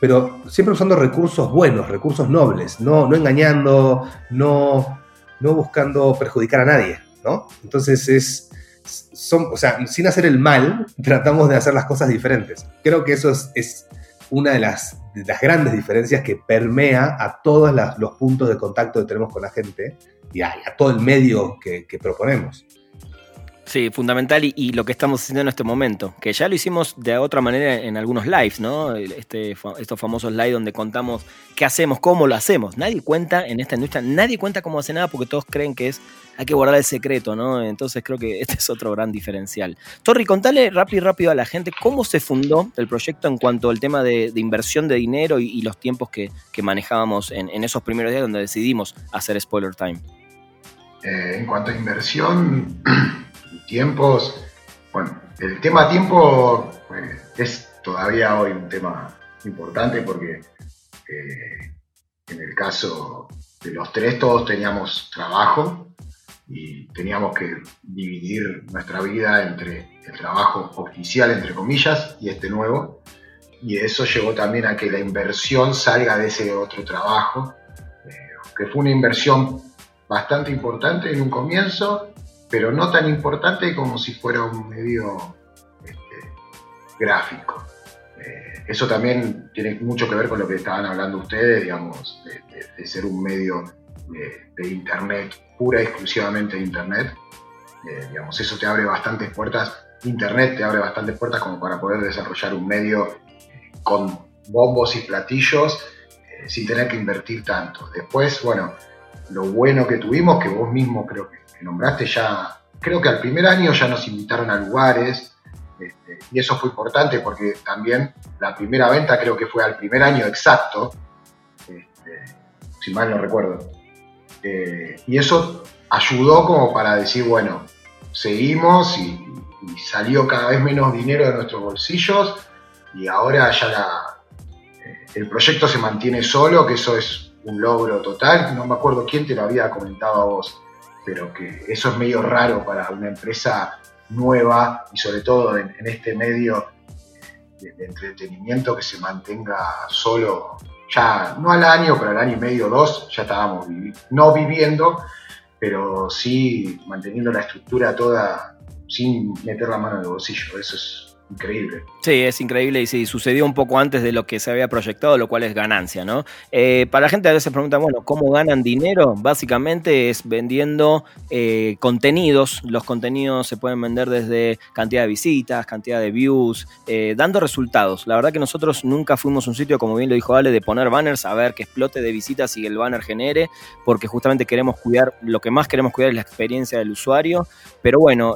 pero siempre usando recursos buenos, recursos nobles, no, no engañando, no, no buscando perjudicar a nadie, ¿no? Entonces es, son, o sea, sin hacer el mal, tratamos de hacer las cosas diferentes. Creo que eso es, una de las, las, grandes diferencias que permea a todos los puntos de contacto que tenemos con la gente y a, todo el medio que proponemos. Sí, fundamental y, lo que estamos haciendo en este momento, que ya lo hicimos de otra manera en algunos lives, ¿no? Este, estos famosos lives donde contamos qué hacemos, cómo lo hacemos. Nadie cuenta en esta industria, nadie cuenta cómo hace nada porque todos creen que es, hay que guardar el secreto, ¿no? Entonces creo que este es otro gran diferencial. Torri, contale rápido, rápido a la gente cómo se fundó el proyecto en cuanto al tema de, inversión de dinero y, los tiempos que, manejábamos en, esos primeros días donde decidimos hacer Spoiler Time. Eh, en cuanto a inversión tiempos, bueno, el tema tiempo pues, es todavía hoy un tema importante porque eh, en el caso de los tres todos teníamos trabajo y teníamos que dividir nuestra vida entre el trabajo oficial, entre comillas, y este nuevo. Y eso llevó también a que la inversión salga de ese otro trabajo, eh, que fue una inversión bastante importante en un comienzo, pero no tan importante como si fuera un medio este, gráfico. Eh, eso también tiene mucho que ver con lo que estaban hablando ustedes, digamos, de, ser un medio de, Internet, pura y exclusivamente de Internet. Eh, digamos, eso te abre bastantes puertas, Internet te abre bastantes puertas como para poder desarrollar un medio eh, con bombos y platillos sin tener que invertir tanto. Después, bueno, lo bueno que tuvimos, que vos mismo creo que nombraste ya, creo que al primer año ya nos invitaron a lugares, este, y eso fue importante porque también la primera venta creo que fue al primer año exacto, este, si mal no recuerdo. Eh, y eso ayudó como para decir, bueno, seguimos y, salió cada vez menos dinero de nuestros bolsillos y ahora ya eh, el proyecto se mantiene solo, que eso es un logro total. No me acuerdo quién te lo había comentado a vos pero que eso es medio raro para una empresa nueva y sobre todo en, este medio de, entretenimiento que se mantenga solo, ya no al año, pero al año y medio, dos, ya estábamos no viviendo, pero sí manteniendo la estructura toda sin meter la mano en el bolsillo. Eso es increíble. Sí, es increíble y sí, sucedió un poco antes de lo que se había proyectado, lo cual es ganancia, ¿no? Eh, para la gente a veces pregunta, bueno, ¿cómo ganan dinero? Básicamente es vendiendo eh, contenidos. Los contenidos se pueden vender desde cantidad de visitas, cantidad de views, eh, dando resultados. La verdad que nosotros nunca fuimos un sitio, como bien lo dijo Ale, de poner banners, a ver que explote de visitas y el banner genere, porque justamente queremos cuidar, lo que más queremos cuidar es la experiencia del usuario. Pero bueno,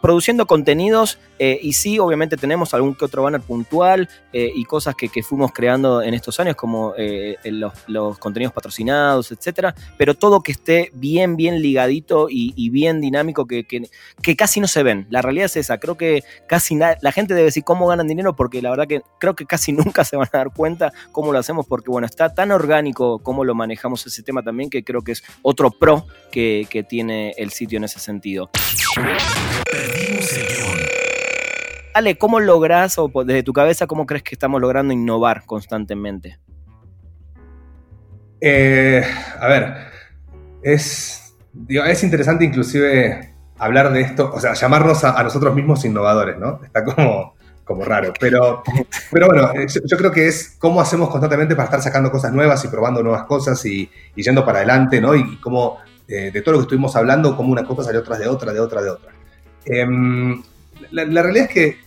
produciendo contenidos y sí, obviamente tenemos algún que otro banner puntual eh, y cosas que, fuimos creando en estos años, como eh, los, contenidos patrocinados, etcétera, pero todo que esté bien, bien ligadito y, bien dinámico, que, que, casi no se ven. La realidad es esa. Creo que casi la gente debe decir cómo ganan dinero, porque la verdad que creo que casi nunca se van a dar cuenta cómo lo hacemos, porque bueno, está tan orgánico cómo lo manejamos ese tema también, que creo que es otro pro que, que tiene el sitio en ese sentido. Ale, ¿cómo logras, o desde tu cabeza, cómo crees que estamos logrando innovar constantemente? Eh, a ver, es, es interesante inclusive hablar de esto, o sea, llamarnos a, nosotros mismos innovadores, ¿no? Está como, como raro, pero, pero bueno, eh, yo, creo que es cómo hacemos constantemente para estar sacando cosas nuevas y probando nuevas cosas y, yendo para adelante, ¿no? Y cómo eh, de todo lo que estuvimos hablando, como una cosa salió tras de otra, de otra, de otra. Em, la, realidad es que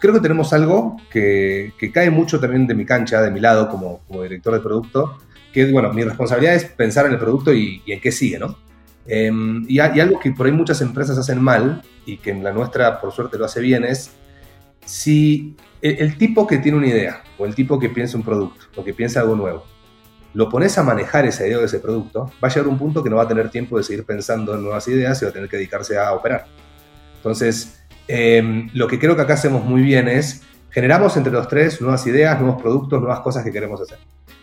creo que tenemos algo que, cae mucho también de mi cancha, de mi lado como, director de producto, que bueno, mi responsabilidad es pensar en el producto y, en qué sigue, ¿no? Em, y, y, algo que por ahí muchas empresas hacen mal y que en la nuestra por suerte lo hace bien es si el, tipo que tiene una idea o el tipo que piensa un producto o que piensa algo nuevo, lo pones a manejar esa idea o ese producto, va a llegar un punto que no va a tener tiempo de seguir pensando en nuevas ideas y va a tener que dedicarse a operar. Entonces, em, lo que creo que acá hacemos muy bien es generamos entre los tres nuevas ideas, nuevos productos, nuevas cosas que queremos hacer.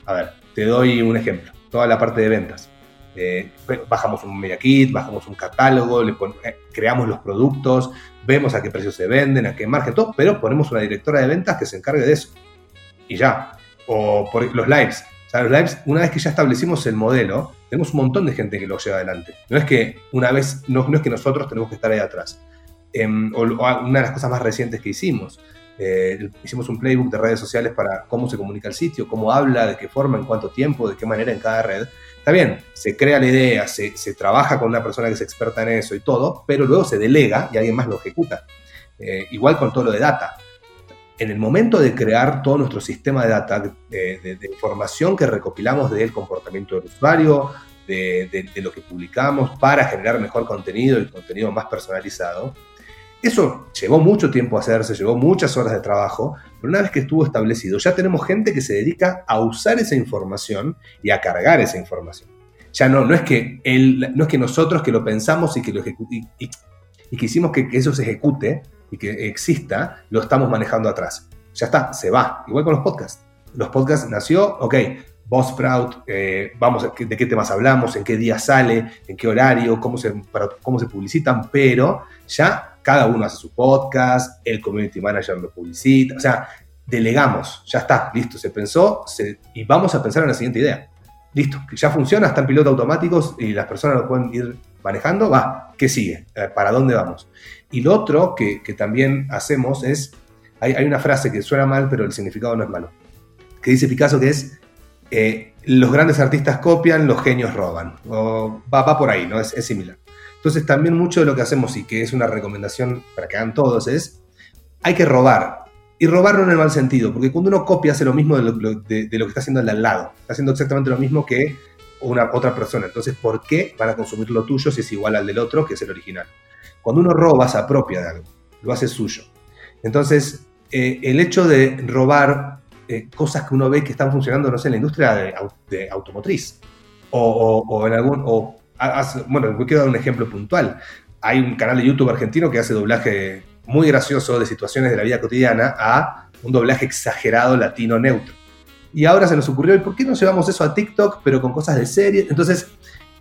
A ver, te doy un ejemplo. Toda la parte de ventas. Eh, bajamos un media kit, bajamos un catálogo, le eh, creamos los productos, vemos a qué precio se venden, a qué margen, todo, pero ponemos una directora de ventas que se encargue de eso. Y ya. O por los lives. O sea, los lives, una vez que ya establecimos el modelo, tenemos un montón de gente que lo lleva adelante. No es que una vez, no, es que nosotros tenemos que estar ahí atrás. Em, o, una de las cosas más recientes que hicimos, eh, hicimos un playbook de redes sociales para cómo se comunica el sitio, cómo habla, de qué forma, en cuánto tiempo, de qué manera en cada red. Está bien, se crea la idea, se, trabaja con una persona que es experta en eso y todo, pero luego se delega y alguien más lo ejecuta. Eh, igual con todo lo de data. En el momento de crear todo nuestro sistema de data, de, información que recopilamos del comportamiento del usuario, de, lo que publicamos para generar mejor contenido y contenido más personalizado, eso llevó mucho tiempo a hacerse, llevó muchas horas de trabajo, pero una vez que estuvo establecido, ya tenemos gente que se dedica a usar esa información y a cargar esa información. Ya no, no es que, él, no es que nosotros que lo pensamos y que, lo y, y, que hicimos que, eso se ejecute y que exista, lo estamos manejando atrás. Ya está, se va. Igual con los podcasts. Los podcasts nació, ok, Buzzsprout, eh, vamos, de qué temas hablamos, en qué día sale, en qué horario, cómo se, cómo se publicitan, pero ya cada uno hace su podcast, el community manager lo publicita, o sea, delegamos, ya está, listo, se pensó y vamos a pensar en la siguiente idea. Listo, que ya funciona, están pilotos automáticos y las personas lo pueden ir manejando, va, ¿qué sigue? Eh, ¿Para dónde vamos? Y lo otro que, también hacemos es, hay, una frase que suena mal, pero el significado no es malo, que dice Picasso que es, eh, los grandes artistas copian, los genios roban. O va, va por ahí, ¿no? Es similar. Entonces también mucho de lo que hacemos y que es una recomendación para que hagan todos es, hay que robar. Y robar no en el mal sentido, porque cuando uno copia hace lo mismo de lo, que está haciendo el al lado. Está haciendo exactamente lo mismo que una otra persona. Entonces, ¿por qué van a consumir lo tuyo si es igual al del otro, que es el original? Cuando uno roba, se apropia de algo, lo hace suyo. Entonces, eh, el hecho de robar eh, cosas que uno ve que están funcionando, no sé, en la industria de, automotriz, o, o, en algún, o bueno, voy a dar un ejemplo puntual. Hay un canal de YouTube argentino que hace doblaje muy gracioso de situaciones de la vida cotidiana a un doblaje exagerado latino neutro. Y ahora se nos ocurrió, ¿y por qué no llevamos eso a TikTok, pero con cosas de serie? Entonces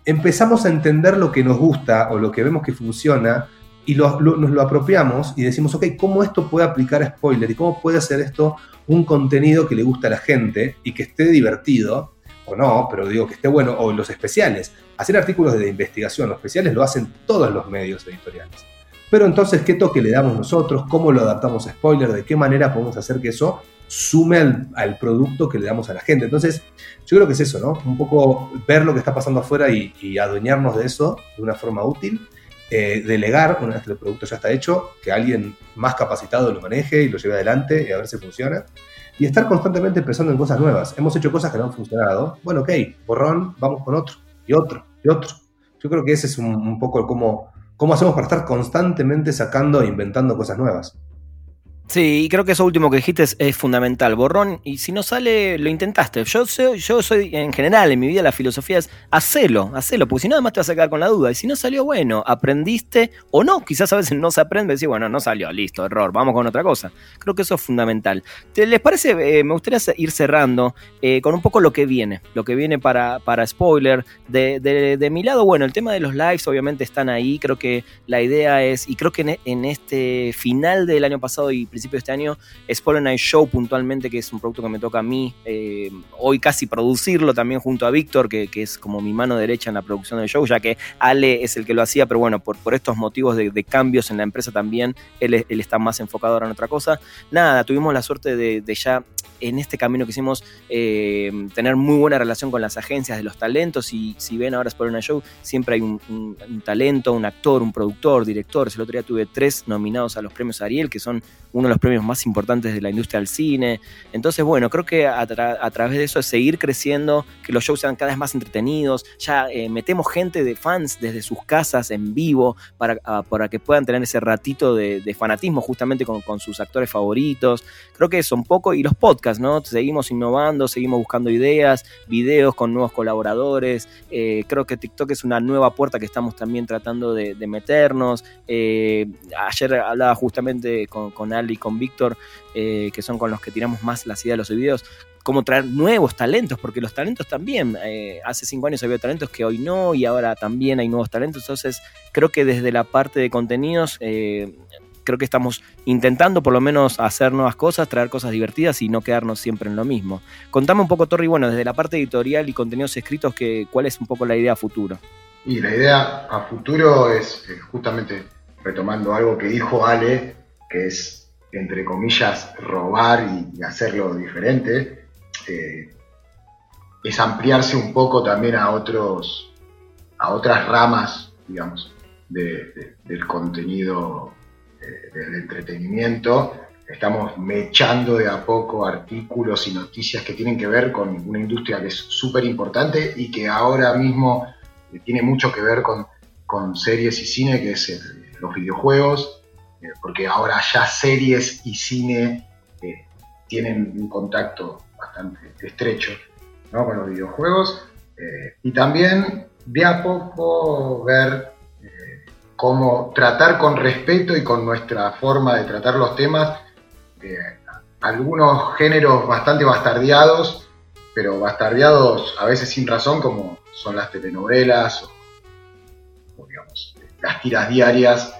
empezamos a entender lo que nos gusta o lo que vemos que funciona y nos lo apropiamos y decimos, ok, ¿cómo esto puede aplicar a spoiler? ¿Y cómo puede hacer esto un contenido que le gusta a la gente y que esté divertido? O no, pero digo que esté bueno, o los especiales hacer artículos de investigación especiales lo hacen todos los medios editoriales. Pero entonces, ¿qué toque le damos nosotros? ¿Cómo lo adaptamos a spoiler? ¿De qué manera podemos hacer que eso sume al, producto que le damos a la gente? Entonces, yo creo que es eso, ¿no? Un poco ver lo que está pasando afuera y, adueñarnos de eso de una forma útil. Eh, delegar, una vez que el producto ya está hecho, que alguien más capacitado lo maneje y lo lleve adelante y a ver si funciona. Y estar constantemente pensando en cosas nuevas. Hemos hecho cosas que no han funcionado. Bueno, ok, borrón, vamos con otro y otro y otro. Yo creo que ese es un, poco cómo, cómo hacemos para estar constantemente sacando e inventando cosas nuevas. Sí, y creo que eso último que dijiste es, fundamental. Borrón, y si no sale, lo intentaste. Yo soy, yo soy, en general, en mi vida la filosofía es hacelo, hacelo, porque si no, además te vas a quedar con la duda. Y si no salió bueno, aprendiste o no, quizás a veces no se aprende, decir, bueno, no salió, listo, error, vamos con otra cosa. Creo que eso es fundamental. ¿Les parece? Eh, me gustaría ir cerrando eh, con un poco lo que viene, lo que viene para, para spoiler. De, de, mi lado, bueno, el tema de los lives obviamente están ahí. Creo que la idea es, y creo que en, en este final del año pasado y principio de este año, Spoiler Night Show puntualmente, que es un producto que me toca a mí, eh, hoy casi producirlo también junto a Víctor, que, es como mi mano derecha en la producción del show, ya que Ale es el que lo hacía, pero bueno, por, por estos motivos de, cambios en la empresa también, él, él, está más enfocado ahora en otra cosa. Nada, tuvimos la suerte de, ya en este camino que hicimos eh, tener muy buena relación con las agencias de los talentos y si ven ahora por una Show siempre hay un, talento, un actor, un productor, director. El otro día tuve tres nominados a los premios Ariel, que son uno de los premios más importantes de la industria del cine. Entonces, bueno, creo que a, través de eso es seguir creciendo, que los shows sean cada vez más entretenidos. Ya eh, metemos gente de fans desde sus casas en vivo para, para que puedan tener ese ratito de, fanatismo justamente con, con sus actores favoritos. Creo que eso un poco. Y los podcasts ¿no? Seguimos innovando, seguimos buscando ideas, videos con nuevos colaboradores. Eh, creo que TikTok es una nueva puerta que estamos también tratando de, meternos. Eh, ayer hablaba justamente con, con Ali y con Víctor, eh, que son con los que tiramos más las ideas de los videos cómo traer nuevos talentos, porque los talentos también, hace cinco años había talentos que hoy no, y ahora también hay nuevos talentos, entonces creo que desde la parte de contenidos creo que estamos intentando por lo menos hacer nuevas cosas, traer cosas divertidas y no quedarnos siempre en lo mismo. Contame un poco, Torri, bueno, desde la parte editorial y contenidos escritos, que, ¿cuál es un poco la idea a futuro? Y la idea a futuro es justamente retomando algo que dijo Ale, que es, entre comillas, robar y, hacerlo diferente, eh, es ampliarse un poco también a otros a otras ramas, digamos, del contenido del entretenimiento. Estamos mechando de a poco artículos y noticias que tienen que ver con una industria que es súper importante y que ahora mismo eh, tiene mucho que ver con, con series y cine, que es los videojuegos, eh, porque ahora ya series y cine eh, tienen un contacto bastante estrecho con los videojuegos. y también de a poco ver cómo tratar con respeto y con nuestra forma de tratar los temas eh, algunos géneros bastante bastardeados, pero bastardeados a veces sin razón, como son las telenovelas o, digamos, las tiras diarias.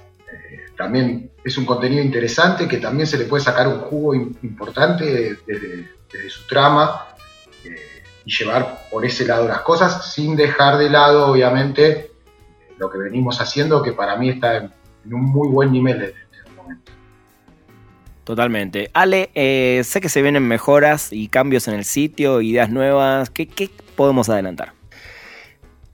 También es un contenido interesante que también se le puede sacar un jugo importante desde, su trama eh, y llevar por ese lado las cosas sin dejar de lado, obviamente, lo que venimos haciendo, que para mí está en, un muy buen nivel desde este momento. Totalmente. Ale, eh, sé que se vienen mejoras y cambios en el sitio, ideas nuevas. ¿Qué, podemos adelantar?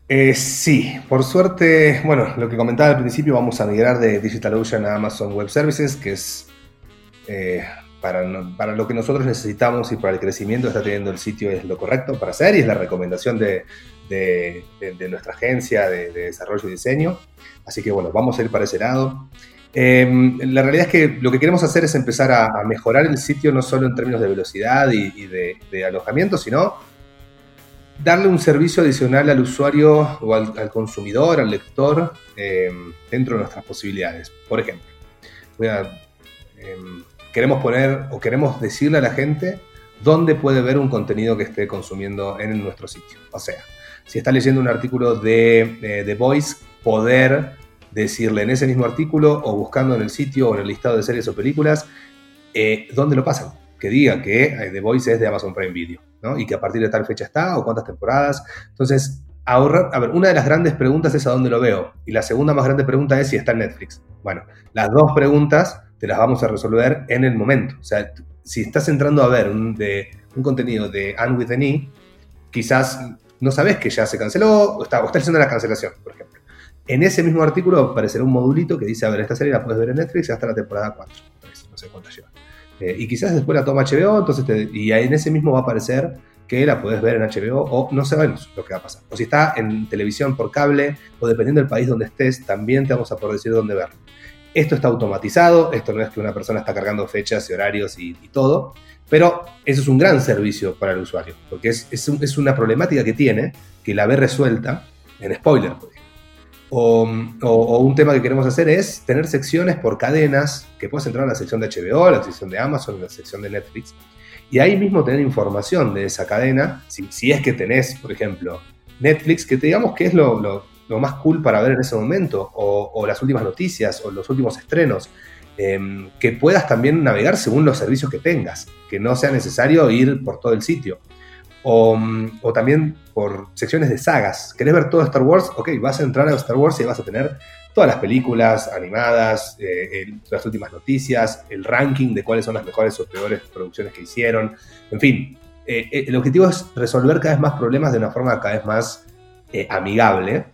Eh, sí, por suerte, bueno, lo que comentaba al principio, vamos a migrar de DigitalOcean a Amazon Web Services, que es eh, para, lo que nosotros necesitamos y para el crecimiento está teniendo el sitio es lo correcto para hacer y es la recomendación de, de, nuestra agencia de, desarrollo y diseño. Así que bueno, vamos a ir para ese lado. Em, la realidad es que lo que queremos hacer es empezar a, mejorar el sitio no solo en términos de velocidad y, de, alojamiento, sino darle un servicio adicional al usuario o al, consumidor, al lector, em, dentro de nuestras posibilidades. Por ejemplo, em, queremos poner o queremos decirle a la gente dónde puede ver un contenido que esté consumiendo en nuestro sitio. O sea, si está leyendo un artículo de The Voice, poder decirle en ese mismo artículo o buscando en el sitio o en el listado de series o películas, eh, dónde lo pasan. Que diga que eh, The Voice es de Amazon Prime Video, Y que a partir de tal fecha está o cuántas temporadas. Entonces, ahorrar, a ver, una de las grandes preguntas es a dónde lo veo. Y la segunda más grande pregunta es si está en Netflix. Bueno, las dos preguntas te las vamos a resolver en el momento. O sea, si estás entrando a ver un, contenido de Anne with an E, quizás no sabes que ya se canceló o está, o está haciendo la cancelación, por ejemplo. En ese mismo artículo aparecerá un modulito que dice, a ver, esta serie la puedes ver en Netflix hasta la temporada 4, no sé cuánta lleva. Eh, y quizás después la toma HBO, entonces y en ese mismo va a aparecer que la puedes ver en HBO o no sabemos lo que va a pasar. O si está en televisión por cable o dependiendo del país donde estés, también te vamos a poder decir dónde verlo. Esto está automatizado, esto no es que una persona está cargando fechas y horarios y todo, pero eso es un gran servicio para el usuario, porque es, es, una problemática que tiene, que la ve resuelta en spoiler. O, un tema que queremos hacer es tener secciones por cadenas, que puedes entrar en la sección de HBO, la sección de Amazon, la sección de Netflix, y ahí mismo tener información de esa cadena, si, es que tenés, por ejemplo, Netflix, que te digamos que es lo más cool para ver en ese momento, o, las últimas noticias, o los últimos estrenos. Em, que puedas también navegar según los servicios que tengas, que no sea necesario ir por todo el sitio. O, o, también por secciones de sagas. ¿Querés ver todo Star Wars? Ok, vas a entrar a Star Wars y vas a tener todas las películas animadas, eh, las últimas noticias, el ranking de cuáles son las mejores o peores producciones que hicieron. En fin, eh, eh, el objetivo es resolver cada vez más problemas de una forma cada vez más amigable.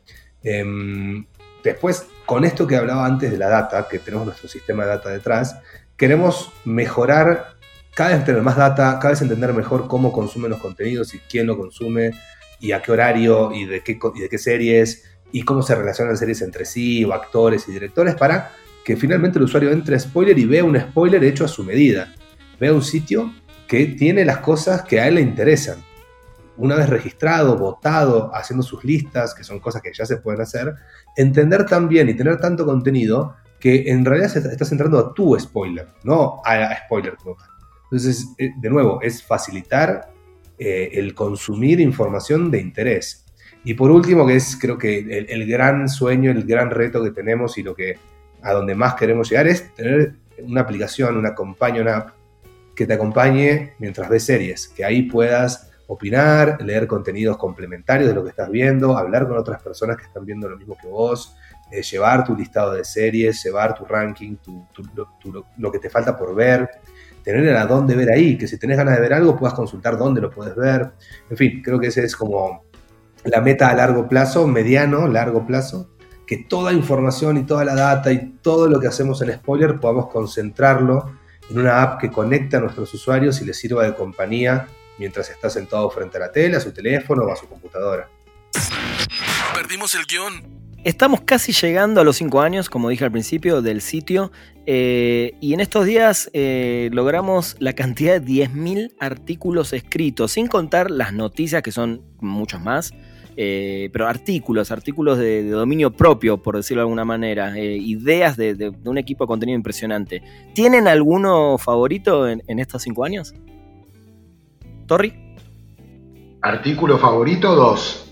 Em, después, con esto que hablaba antes de la data, que tenemos nuestro sistema de data detrás, queremos mejorar, cada vez tener más data, cada vez entender mejor cómo consumen los contenidos y quién lo consume y a qué horario y de qué, y de qué series y cómo se relacionan series entre sí, o actores y directores, para que finalmente el usuario entre spoiler y vea un spoiler hecho a su medida. Vea un sitio que tiene las cosas que a él le interesan. Una vez registrado, votado, haciendo sus listas, que son cosas que ya se pueden hacer, entender también y tener tanto contenido que en realidad estás entrando a tu spoiler, no a, spoiler como Entonces, eh, de nuevo, es facilitar eh, el consumir información de interés. Y por último, que es creo que el, gran sueño, el gran reto que tenemos y lo que a donde más queremos llegar es tener una aplicación, una compañía, una app que te acompañe mientras ves series, que ahí puedas opinar, leer contenidos complementarios de lo que estás viendo, hablar con otras personas que están viendo lo mismo que vos, eh, llevar tu listado de series, llevar tu ranking, lo que te falta por ver, tener a dónde ver ahí, que si tenés ganas de ver algo puedas consultar dónde lo puedes ver. En fin, creo que ese es como la meta a largo plazo, mediano, largo plazo, que toda información y toda la data y todo lo que hacemos en Spoiler podamos concentrarlo en una app que conecte a nuestros usuarios y les sirva de compañía mientras está sentado frente a la tele, a su teléfono o a su computadora. Perdimos el guion. Estamos casi llegando a los cinco años, como dije al principio, del sitio. Eh, y en estos días eh, logramos la cantidad de 10.000 artículos escritos, sin contar las noticias, que son muchos más. Eh, pero artículos, artículos de, dominio propio, por decirlo de alguna manera, ideas de, un equipo de contenido impresionante. ¿Tienen alguno favorito en, estos cinco años? ¿Torri? Artículo favorito, dos.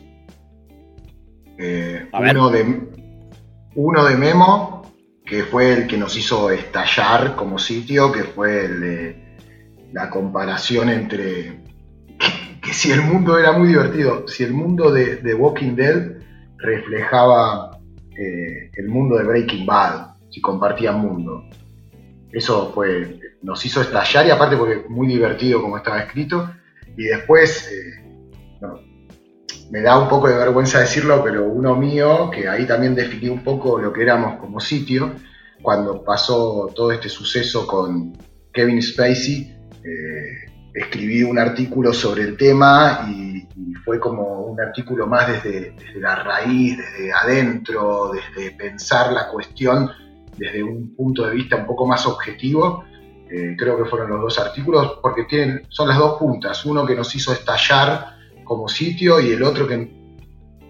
Eh, uno, de, uno de Memo, que fue el que nos hizo estallar como sitio, que fue el de la comparación entre que si el mundo era muy divertido, si el mundo de, Walking Dead reflejaba eh, el mundo de Breaking Bad, si compartían mundo. Eso fue, nos hizo estallar y aparte porque muy divertido como estaba escrito. Y después, eh, me da un poco de vergüenza decirlo, pero uno mío, que ahí también definí un poco lo que éramos como sitio, cuando pasó todo este suceso con Kevin Spacey, eh, escribí un artículo sobre el tema y, fue como un artículo más desde, la raíz, desde adentro, desde pensar la cuestión desde un punto de vista un poco más objetivo. Eh, creo que fueron los dos artículos porque tienen, son las dos puntas, uno que nos hizo estallar como sitio y el otro que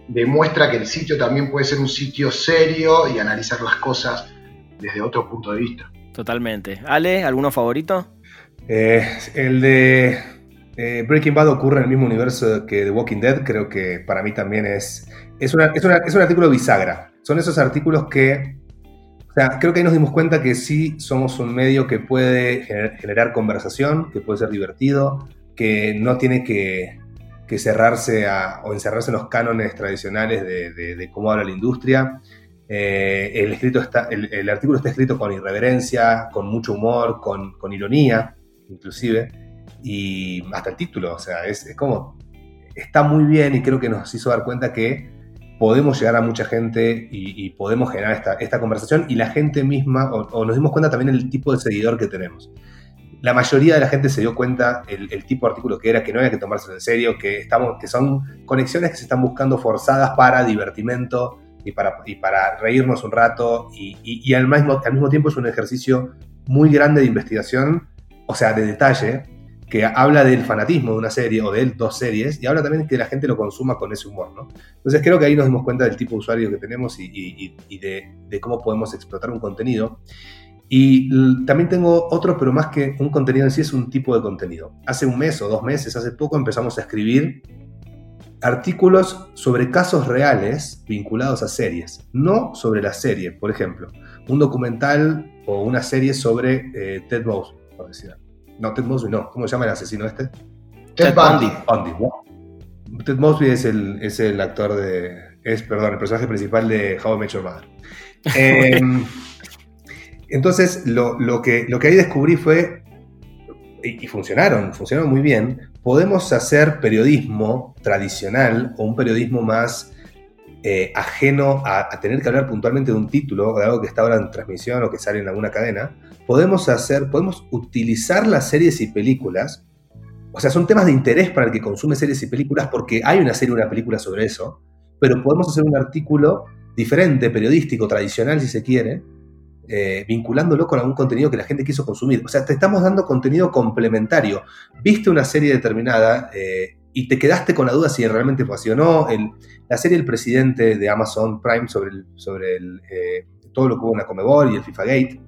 demuestra que el sitio también puede ser un sitio serio y analizar las cosas desde otro punto de vista. Totalmente. Ale, ¿alguno favorito? Eh, el de Breaking Bad ocurre en el mismo universo que The Walking Dead, creo que para mí también es, es, un artículo bisagra. Son esos artículos que, o sea, creo que ahí nos dimos cuenta que sí somos un medio que puede generar, conversación, que puede ser divertido, que no tiene que, cerrarse o encerrarse en los cánones tradicionales de, cómo habla la industria. Eh, el, escrito está, el, artículo está escrito con irreverencia, con mucho humor, con, ironía inclusive, y hasta el título, o sea, es, como, está muy bien y creo que nos hizo dar cuenta que podemos llegar a mucha gente y, podemos generar esta, conversación y la gente misma, o, nos dimos cuenta también el tipo de seguidor que tenemos. La mayoría de la gente se dio cuenta el, tipo de artículo que era, que no había que tomarse en serio, que, estamos, que son conexiones que se están buscando forzadas para divertimento y para, y para reírnos un rato y, y al, mismo, al mismo tiempo es un ejercicio muy grande de investigación o sea, de detalle, que habla del fanatismo de una serie o de dos series y habla también que la gente lo consuma con ese humor, ¿no? Entonces creo que ahí nos dimos cuenta del tipo de usuario que tenemos y, de, cómo podemos explotar un contenido. Y también tengo otro, pero más que un contenido en sí, es un tipo de contenido. Hace un mes o dos meses, hace poco empezamos a escribir artículos sobre casos reales vinculados a series, no sobre la serie. Por ejemplo, un documental o una serie sobre eh, Ted Mosby, por decir. No, Ted Mosby no. ¿Cómo se llama el asesino este? Ted, Bundy. Ted Mosby es el, es el actor de. Es, perdón, el personaje principal de How I Met Your Mother. Em, entonces, lo, que, lo que ahí descubrí fue. Y, funcionaron, funcionaron muy bien. Podemos hacer periodismo tradicional o un periodismo más eh, ajeno a, tener que hablar puntualmente de un título de algo que está ahora en transmisión o que sale en alguna cadena, podemos hacer, podemos utilizar las series y películas, o sea, son temas de interés para el que consume series y películas porque hay una serie o una película sobre eso, pero podemos hacer un artículo diferente, periodístico, tradicional si se quiere, eh, vinculándolo con algún contenido que la gente quiso consumir. O sea, te estamos dando contenido complementario. Viste una serie determinada, eh, y te quedaste con la duda si realmente fue así o no. la serie El Presidente de Amazon Prime sobre, sobre eh, todo lo que hubo en la Comebol y el FIFA Gate.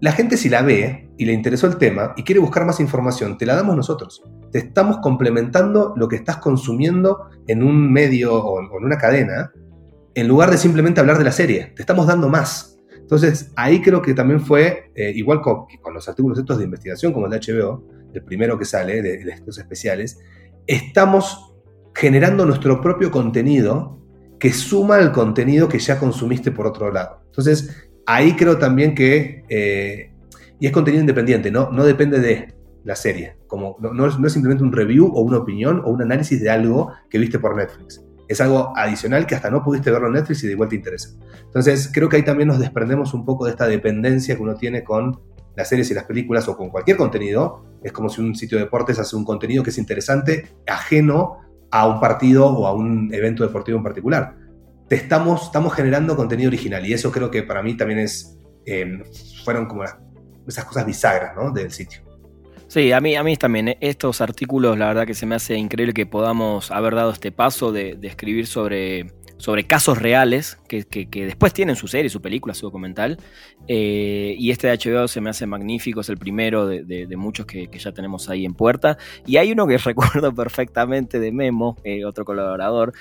La gente si la ve y le interesó el tema y quiere buscar más información, te la damos nosotros. Te estamos complementando lo que estás consumiendo en un medio o en una cadena, en lugar de simplemente hablar de la serie. Te estamos dando más. Entonces, ahí creo que también fue, eh, igual con, con, los artículos estos de investigación, como el de HBO, el primero que sale, de, de estos especiales, estamos generando nuestro propio contenido que suma al contenido que ya consumiste por otro lado. Entonces, ahí creo también que, eh, y es contenido independiente, ¿no? no depende de la serie, como no, es, simplemente un review o una opinión o un análisis de algo que viste por Netflix. Es algo adicional que hasta no pudiste verlo en Netflix y de igual te interesa. Entonces, creo que ahí también nos desprendemos un poco de esta dependencia que uno tiene con las series y las películas o con cualquier contenido, es como si un sitio de deportes hace un contenido que es interesante, ajeno a un partido o a un evento deportivo en particular. Te estamos, estamos generando contenido original y eso creo que para mí también es, em, fueron como esas cosas bisagras ¿no? del sitio. Sí, a mí, a mí también. Eh, estos artículos, la verdad que se me hace increíble que podamos haber dado este paso de, escribir sobre sobre casos reales que, después tienen su serie, su película, su documental. Eh, y este de HBO se me hace magnífico, es el primero de, muchos que, ya tenemos ahí en puerta. Y hay uno que recuerdo perfectamente de Memo, eh, otro colaborador,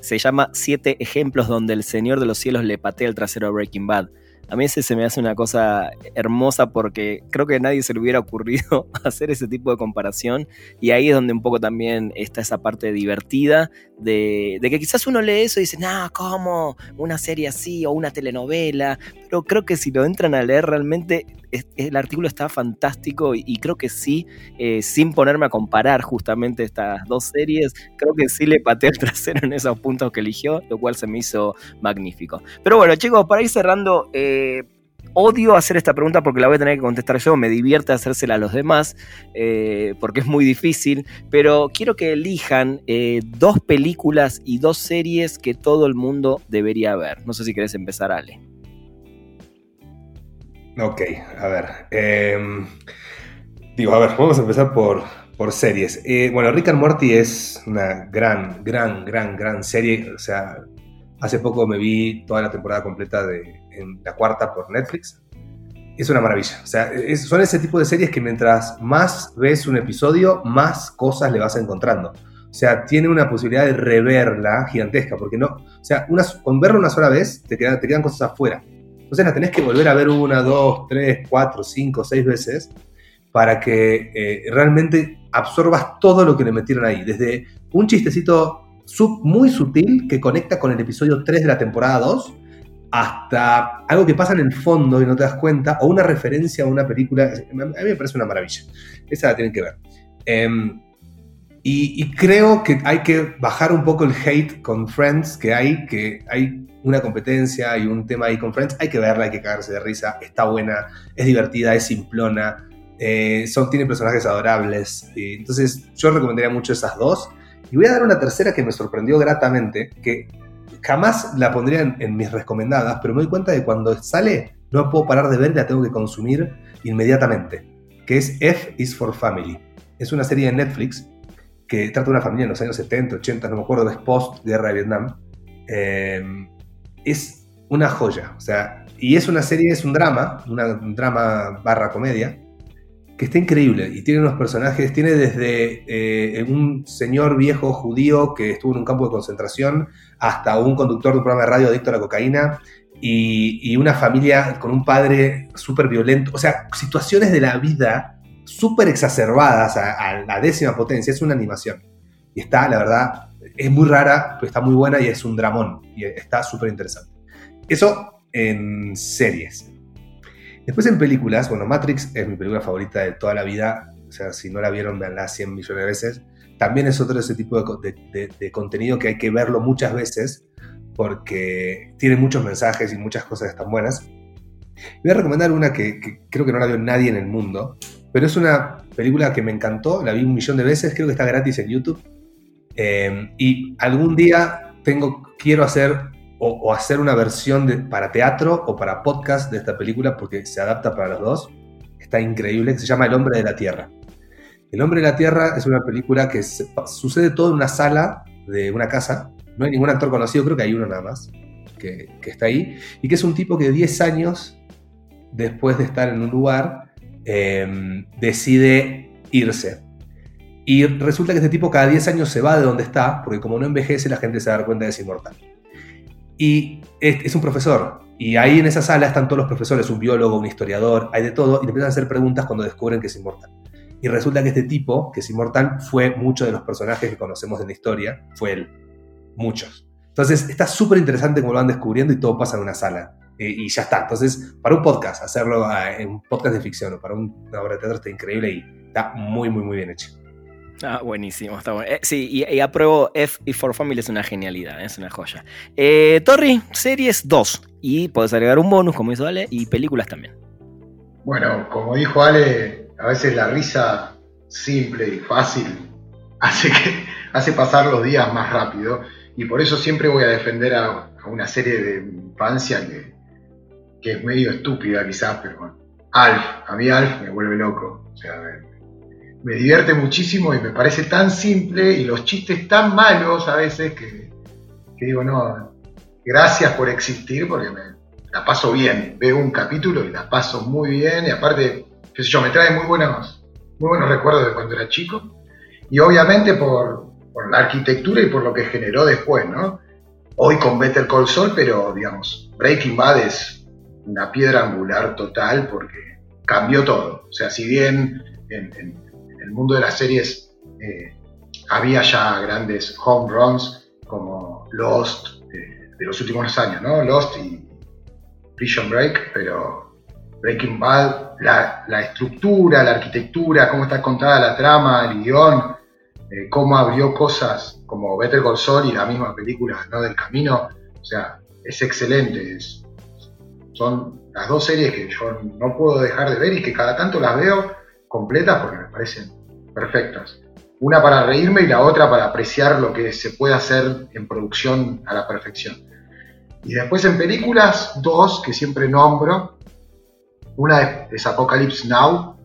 se llama Siete ejemplos donde el Señor de los Cielos le patea el trasero a Breaking Bad. A mí ese se me hace una cosa hermosa porque creo que a nadie se le hubiera ocurrido hacer ese tipo de comparación y ahí es donde un poco también está esa parte divertida de, que quizás uno lee eso y dice, no, ¿cómo? Una serie así o una telenovela, pero creo que si lo entran a leer realmente el artículo está fantástico y, creo que sí, eh, sin ponerme a comparar justamente estas dos series, creo que sí le pateé el trasero en esos puntos que eligió, lo cual se me hizo magnífico. Pero bueno, chicos, para ir cerrando, eh, odio hacer esta pregunta porque la voy a tener que contestar yo, me divierte hacérsela a los demás, eh, porque es muy difícil, pero quiero que elijan dos películas y dos series que todo el mundo debería ver. No sé si querés empezar, Ale. Ok, a ver. Em, digo, a ver, vamos a empezar por, por series. Eh, bueno, Rick and Morty es una gran, gran, gran, gran serie. O sea, hace poco me vi toda la temporada completa de en la cuarta por Netflix. Es una maravilla. O sea, son ese tipo de series que mientras más ves un episodio, más cosas le vas encontrando. O sea, tiene una posibilidad de reverla gigantesca, porque no, o sea, con verla una sola vez te, te quedan cosas afuera. Entonces la tenés que volver a ver una, dos, tres, cuatro, cinco, seis veces para que eh, realmente absorbas todo lo que le metieron ahí. Desde un chistecito muy sutil que conecta con el episodio 3 de la temporada 2 hasta algo que pasa en el fondo y no te das cuenta, o una referencia a una película. A mí me parece una maravilla. Esa la tienen que ver. Em, y, y, creo que hay que bajar un poco el hate con Friends que hay, que hay una competencia y un tema ahí con Friends, hay que verla, hay que cagarse de risa, está buena, es divertida, es simplona, eh, son, tiene personajes adorables. entonces yo recomendaría mucho esas dos. Y voy a dar una tercera que me sorprendió gratamente, que jamás la pondría en, mis recomendadas, pero me doy cuenta de que cuando sale no puedo parar de ver y la tengo que consumir inmediatamente, que es F is for Family. Es una serie de Netflix que trata de una familia en los años 70, 80, no me acuerdo, es post-guerra de Vietnam. Eh, es una joya. O sea, y es una serie, es un drama, un drama barra comedia, que está increíble y tiene unos personajes, tiene desde eh, un señor viejo judío que estuvo en un campo de concentración hasta un conductor de un programa de radio adicto a la cocaína y, una familia con un padre súper violento, o sea, situaciones de la vida súper exacerbadas a, la décima potencia, es una animación. Y está, la verdad, es muy rara, pero está muy buena y es un dramón y está súper interesante. Eso en series. Después en películas, bueno, Matrix es mi película favorita de toda la vida. O sea, si no la vieron, veanla 100 millones de veces. También es otro de ese tipo de, contenido que hay que verlo muchas veces porque tiene muchos mensajes y muchas cosas están buenas. Voy a recomendar una que, creo que no la vio nadie en el mundo, pero es una película que me encantó, la vi un millón de veces, creo que está gratis en YouTube. Eh, y algún día tengo, quiero hacer o, hacer una versión para teatro o para podcast de esta película porque se adapta para los dos. Está increíble, se llama El hombre de la Tierra. El hombre de la Tierra es una película que sucede todo en una sala de una casa. No hay ningún actor conocido, creo que hay uno nada más que, está ahí. Y que es un tipo que 10 años después de estar en un lugar em, decide irse. Y resulta que este tipo cada 10 años se va de donde está, porque como no envejece la gente se da cuenta de que es inmortal. Y es, un profesor. Y ahí en esa sala están todos los profesores, un biólogo, un historiador, hay de todo, y le empiezan a hacer preguntas cuando descubren que es inmortal. Y resulta que este tipo, que es inmortal, fue muchos de los personajes que conocemos en la historia, fue él. Muchos. Entonces está súper interesante cómo lo van descubriendo y todo pasa en una sala. Eh, y ya está. Entonces, para un podcast, hacerlo ah, en un podcast de ficción o para una obra de teatro está increíble y está muy, muy, muy bien hecho. Ah, buenísimo, está bueno. Eh, sí, y, apruebo F y For Family es una genialidad, es una joya. Eh, Torri, series 2. Y puedes agregar un bonus, como hizo Ale, y películas también. Bueno, como dijo Ale, a veces la risa simple y fácil hace, que, hace pasar los días más rápido. Y por eso siempre voy a defender a, una serie de infancia que, es medio estúpida quizás, pero bueno. Alf, a mí Alf me vuelve loco. O sea, divierte muchísimo y me parece tan simple y los chistes tan malos a veces que, digo, no, gracias por existir porque me, la paso bien. Veo un capítulo y la paso muy bien y aparte, qué sé yo, me trae muy buenos, muy buenos recuerdos de cuando era chico y obviamente por, por la arquitectura y por lo que generó después, ¿no? Hoy con Better Call Saul, pero digamos, Breaking Bad es una piedra angular total porque cambió todo. O sea, si bien en, el mundo de las series eh, había ya grandes home runs como Lost eh, de los últimos años, ¿no? Lost y Prison Break, pero Breaking Bad, la, estructura, la arquitectura, cómo está contada la trama, el guion, eh, cómo abrió cosas como Better Call Saul y la misma película ¿no? del camino, o sea, es excelente. son las dos series que yo no puedo dejar de ver y que cada tanto las veo completas porque me parecen perfectas. Una para reírme y la otra para apreciar lo que se puede hacer en producción a la perfección. Y después en películas, dos que siempre nombro. Una es Apocalypse Now,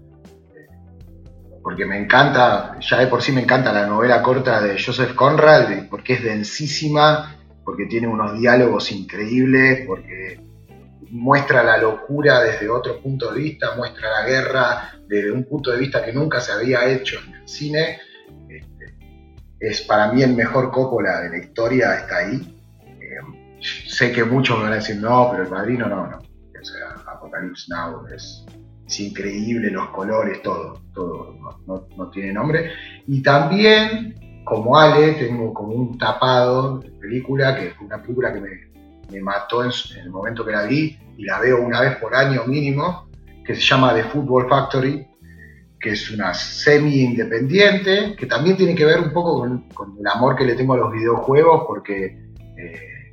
porque me encanta, ya de por sí me encanta la novela corta de Joseph Conrad, porque es densísima, porque tiene unos diálogos increíbles, porque muestra la locura desde otro punto de vista, muestra la guerra desde un punto de vista que nunca se había hecho en el cine. Este, es para mí el mejor Coppola de la historia, está ahí. Eh, sé que muchos me van a decir, no, pero el padrino no, no. O sea, Apocalypse Now es, increíble, los colores, todo, todo, no, tiene nombre. Y también, como Ale, tengo como un tapado de película, que fue una película que me, mató en, el momento que la vi, y la veo una vez por año mínimo, que se llama The Football Factory, que es una semi-independiente, que también tiene que ver un poco con, el amor que le tengo a los videojuegos, porque eh,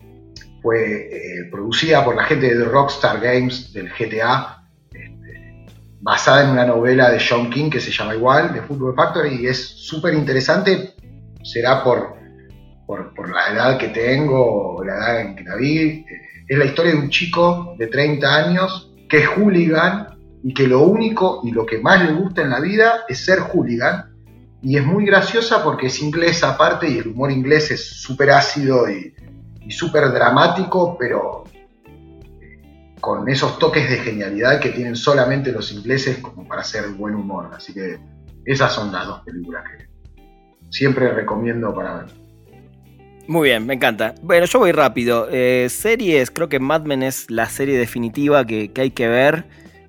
fue eh, producida por la gente de Rockstar Games del GTA, este, basada en una novela de Sean King que se llama igual, The Football Factory, y es súper interesante, será por, por, la edad que tengo, la edad en que la vi. Eh, es la historia de un chico de 30 años que es hooligan y que lo único y lo que más le gusta en la vida es ser hooligan. Y es muy graciosa porque es inglesa aparte y el humor inglés es súper ácido y, súper dramático, pero con esos toques de genialidad que tienen solamente los ingleses como para hacer buen humor. Así que esas son las dos películas que siempre recomiendo para ver. Muy bien, me encanta. Bueno, yo voy rápido. Eh, series, creo que Mad Men es la serie definitiva que, hay que ver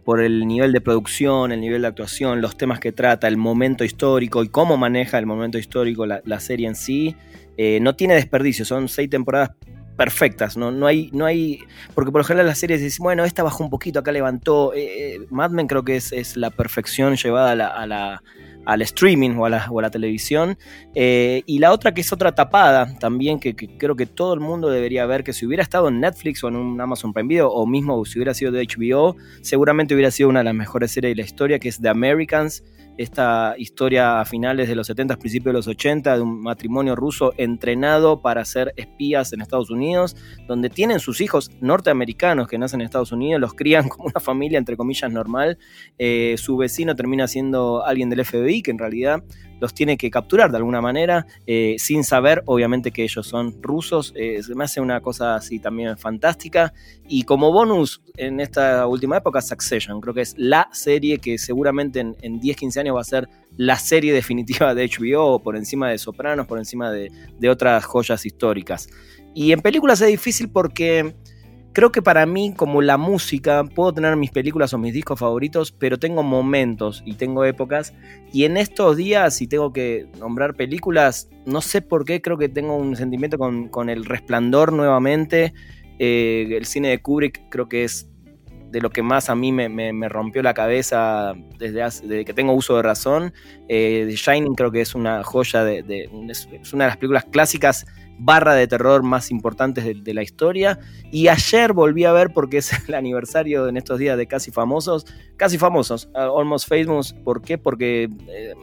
por el nivel de producción, el nivel de actuación, los temas que trata, el momento histórico y cómo maneja el momento histórico la, serie en sí. Eh, no tiene desperdicio, son seis temporadas perfectas, ¿no? No hay, no hay. Porque por lo general las series dicen, bueno, esta bajó un poquito, acá levantó. Eh, Mad Men creo que es, la perfección llevada a la al streaming o a la, televisión. Eh, y la otra que es otra tapada también, que, creo que todo el mundo debería ver, que si hubiera estado en Netflix o en un Amazon Prime Video, o mismo si hubiera sido de HBO, seguramente hubiera sido una de las mejores series de la historia, que es The Americans esta historia a finales de los 70, principios de los 80, de un matrimonio ruso entrenado para ser espías en Estados Unidos, donde tienen sus hijos norteamericanos que nacen en Estados Unidos, los crían como una familia, entre comillas, normal. Eh, su vecino termina siendo alguien del FBI, que en realidad los tiene que capturar de alguna manera, eh, sin saber, obviamente, que ellos son rusos. Eh, se me hace una cosa así también fantástica. Y como bonus, en esta última época, Succession. Creo que es la serie que seguramente en, 10-15 años va a ser la serie definitiva de HBO, por encima de Sopranos, por encima de otras joyas históricas. Y en películas es difícil porque creo que para mí, como la música, puedo tener mis películas o mis discos favoritos, pero tengo momentos y tengo épocas. Y en estos días, si tengo que nombrar películas, no sé por qué, creo que tengo un sentimiento con, El Resplandor nuevamente. Eh, el cine de Kubrick creo que es de lo que más a mí me, rompió la cabeza desde, que tengo uso de razón. Eh, The Shining creo que es una joya, de, es una de las películas clásicas barra de terror más importantes de, la historia. Y ayer volví a ver, porque es el aniversario en estos días de Casi Famosos, Casi Famosos, uh, Almost Famous. ¿Por qué? Porque eh,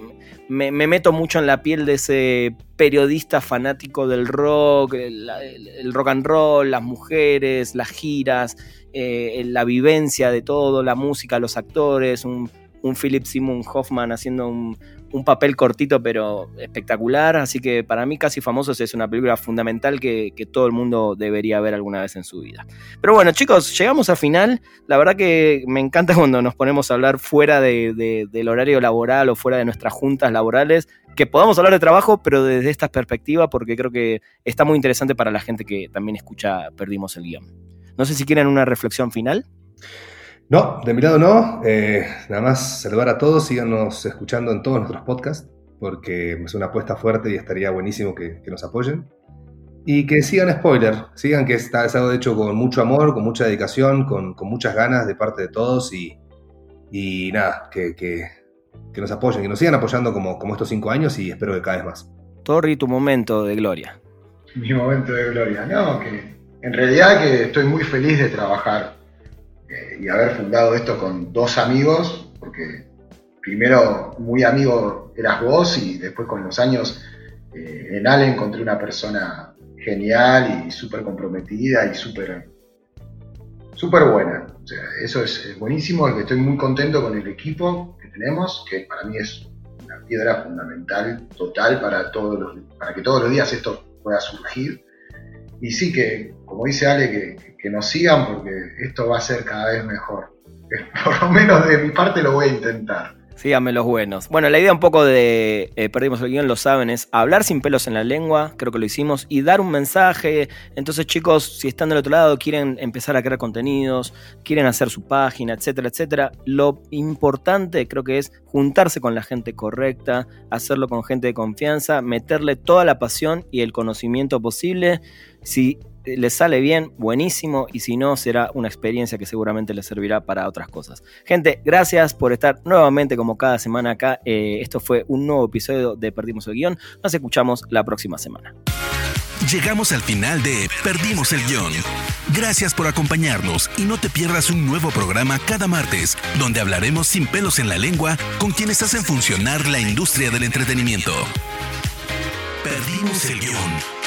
me, meto mucho en la piel de ese periodista fanático del rock, el, rock and roll, las mujeres, las giras, eh, la vivencia de todo, la música, los actores, un, un Philip Simon Hoffman haciendo un, un papel cortito pero espectacular, así que para mí Casi Famosos es una película fundamental que, todo el mundo debería ver alguna vez en su vida. Pero bueno chicos, llegamos al final, la verdad que me encanta cuando nos ponemos a hablar fuera del horario laboral o fuera de nuestras juntas laborales, que podamos hablar de trabajo, pero desde esta perspectiva, porque creo que está muy interesante para la gente que también escucha Perdimos el guion. No sé si quieren una reflexión final. No, de mi lado no. Eh, nada más saludar a todos, síganos escuchando en todos nuestros podcasts, porque es una apuesta fuerte y estaría buenísimo que, nos apoyen. Y que sigan spoiler, sigan que está, es algo de hecho con mucho amor, con mucha dedicación, con, muchas ganas de parte de todos y, y nada, que, que, nos apoyen, que nos sigan apoyando como, como estos cinco años y espero que cada vez más. Torri, tu momento de gloria. Mi momento de gloria, no, que en realidad que estoy muy feliz de trabajar y haber fundado esto con dos amigos, porque primero muy amigo eras vos y después con los años eh, en Ale encontré una persona genial y súper comprometida y súper buena. O sea, eso es, buenísimo, estoy muy contento con el equipo que tenemos, que para mí es una piedra fundamental, total, para, todos los, para que todos los días esto pueda surgir. Y sí que, como dice Ale, que, que nos sigan porque esto va a ser cada vez mejor. Por lo menos de mi parte lo voy a intentar. Síganme los buenos. Bueno, la idea un poco de eh, Perdimos el guion, lo saben, es hablar sin pelos en la lengua, creo que lo hicimos, y dar un mensaje. Entonces, chicos, si están del otro lado, quieren empezar a crear contenidos, quieren hacer su página, etcétera, etcétera, lo importante creo que es juntarse con la gente correcta, hacerlo con gente de confianza, meterle toda la pasión y el conocimiento posible. Si les sale bien, buenísimo, y si no, será una experiencia que seguramente les servirá para otras cosas. Gente, gracias por estar nuevamente como cada semana acá. Eh, esto fue un nuevo episodio de Perdimos el Guión. Nos escuchamos la próxima semana. Llegamos al final de Perdimos el Guión. Gracias por acompañarnos y no te pierdas un nuevo programa cada martes, donde hablaremos sin pelos en la lengua con quienes hacen funcionar la industria del entretenimiento. Perdimos el Guión.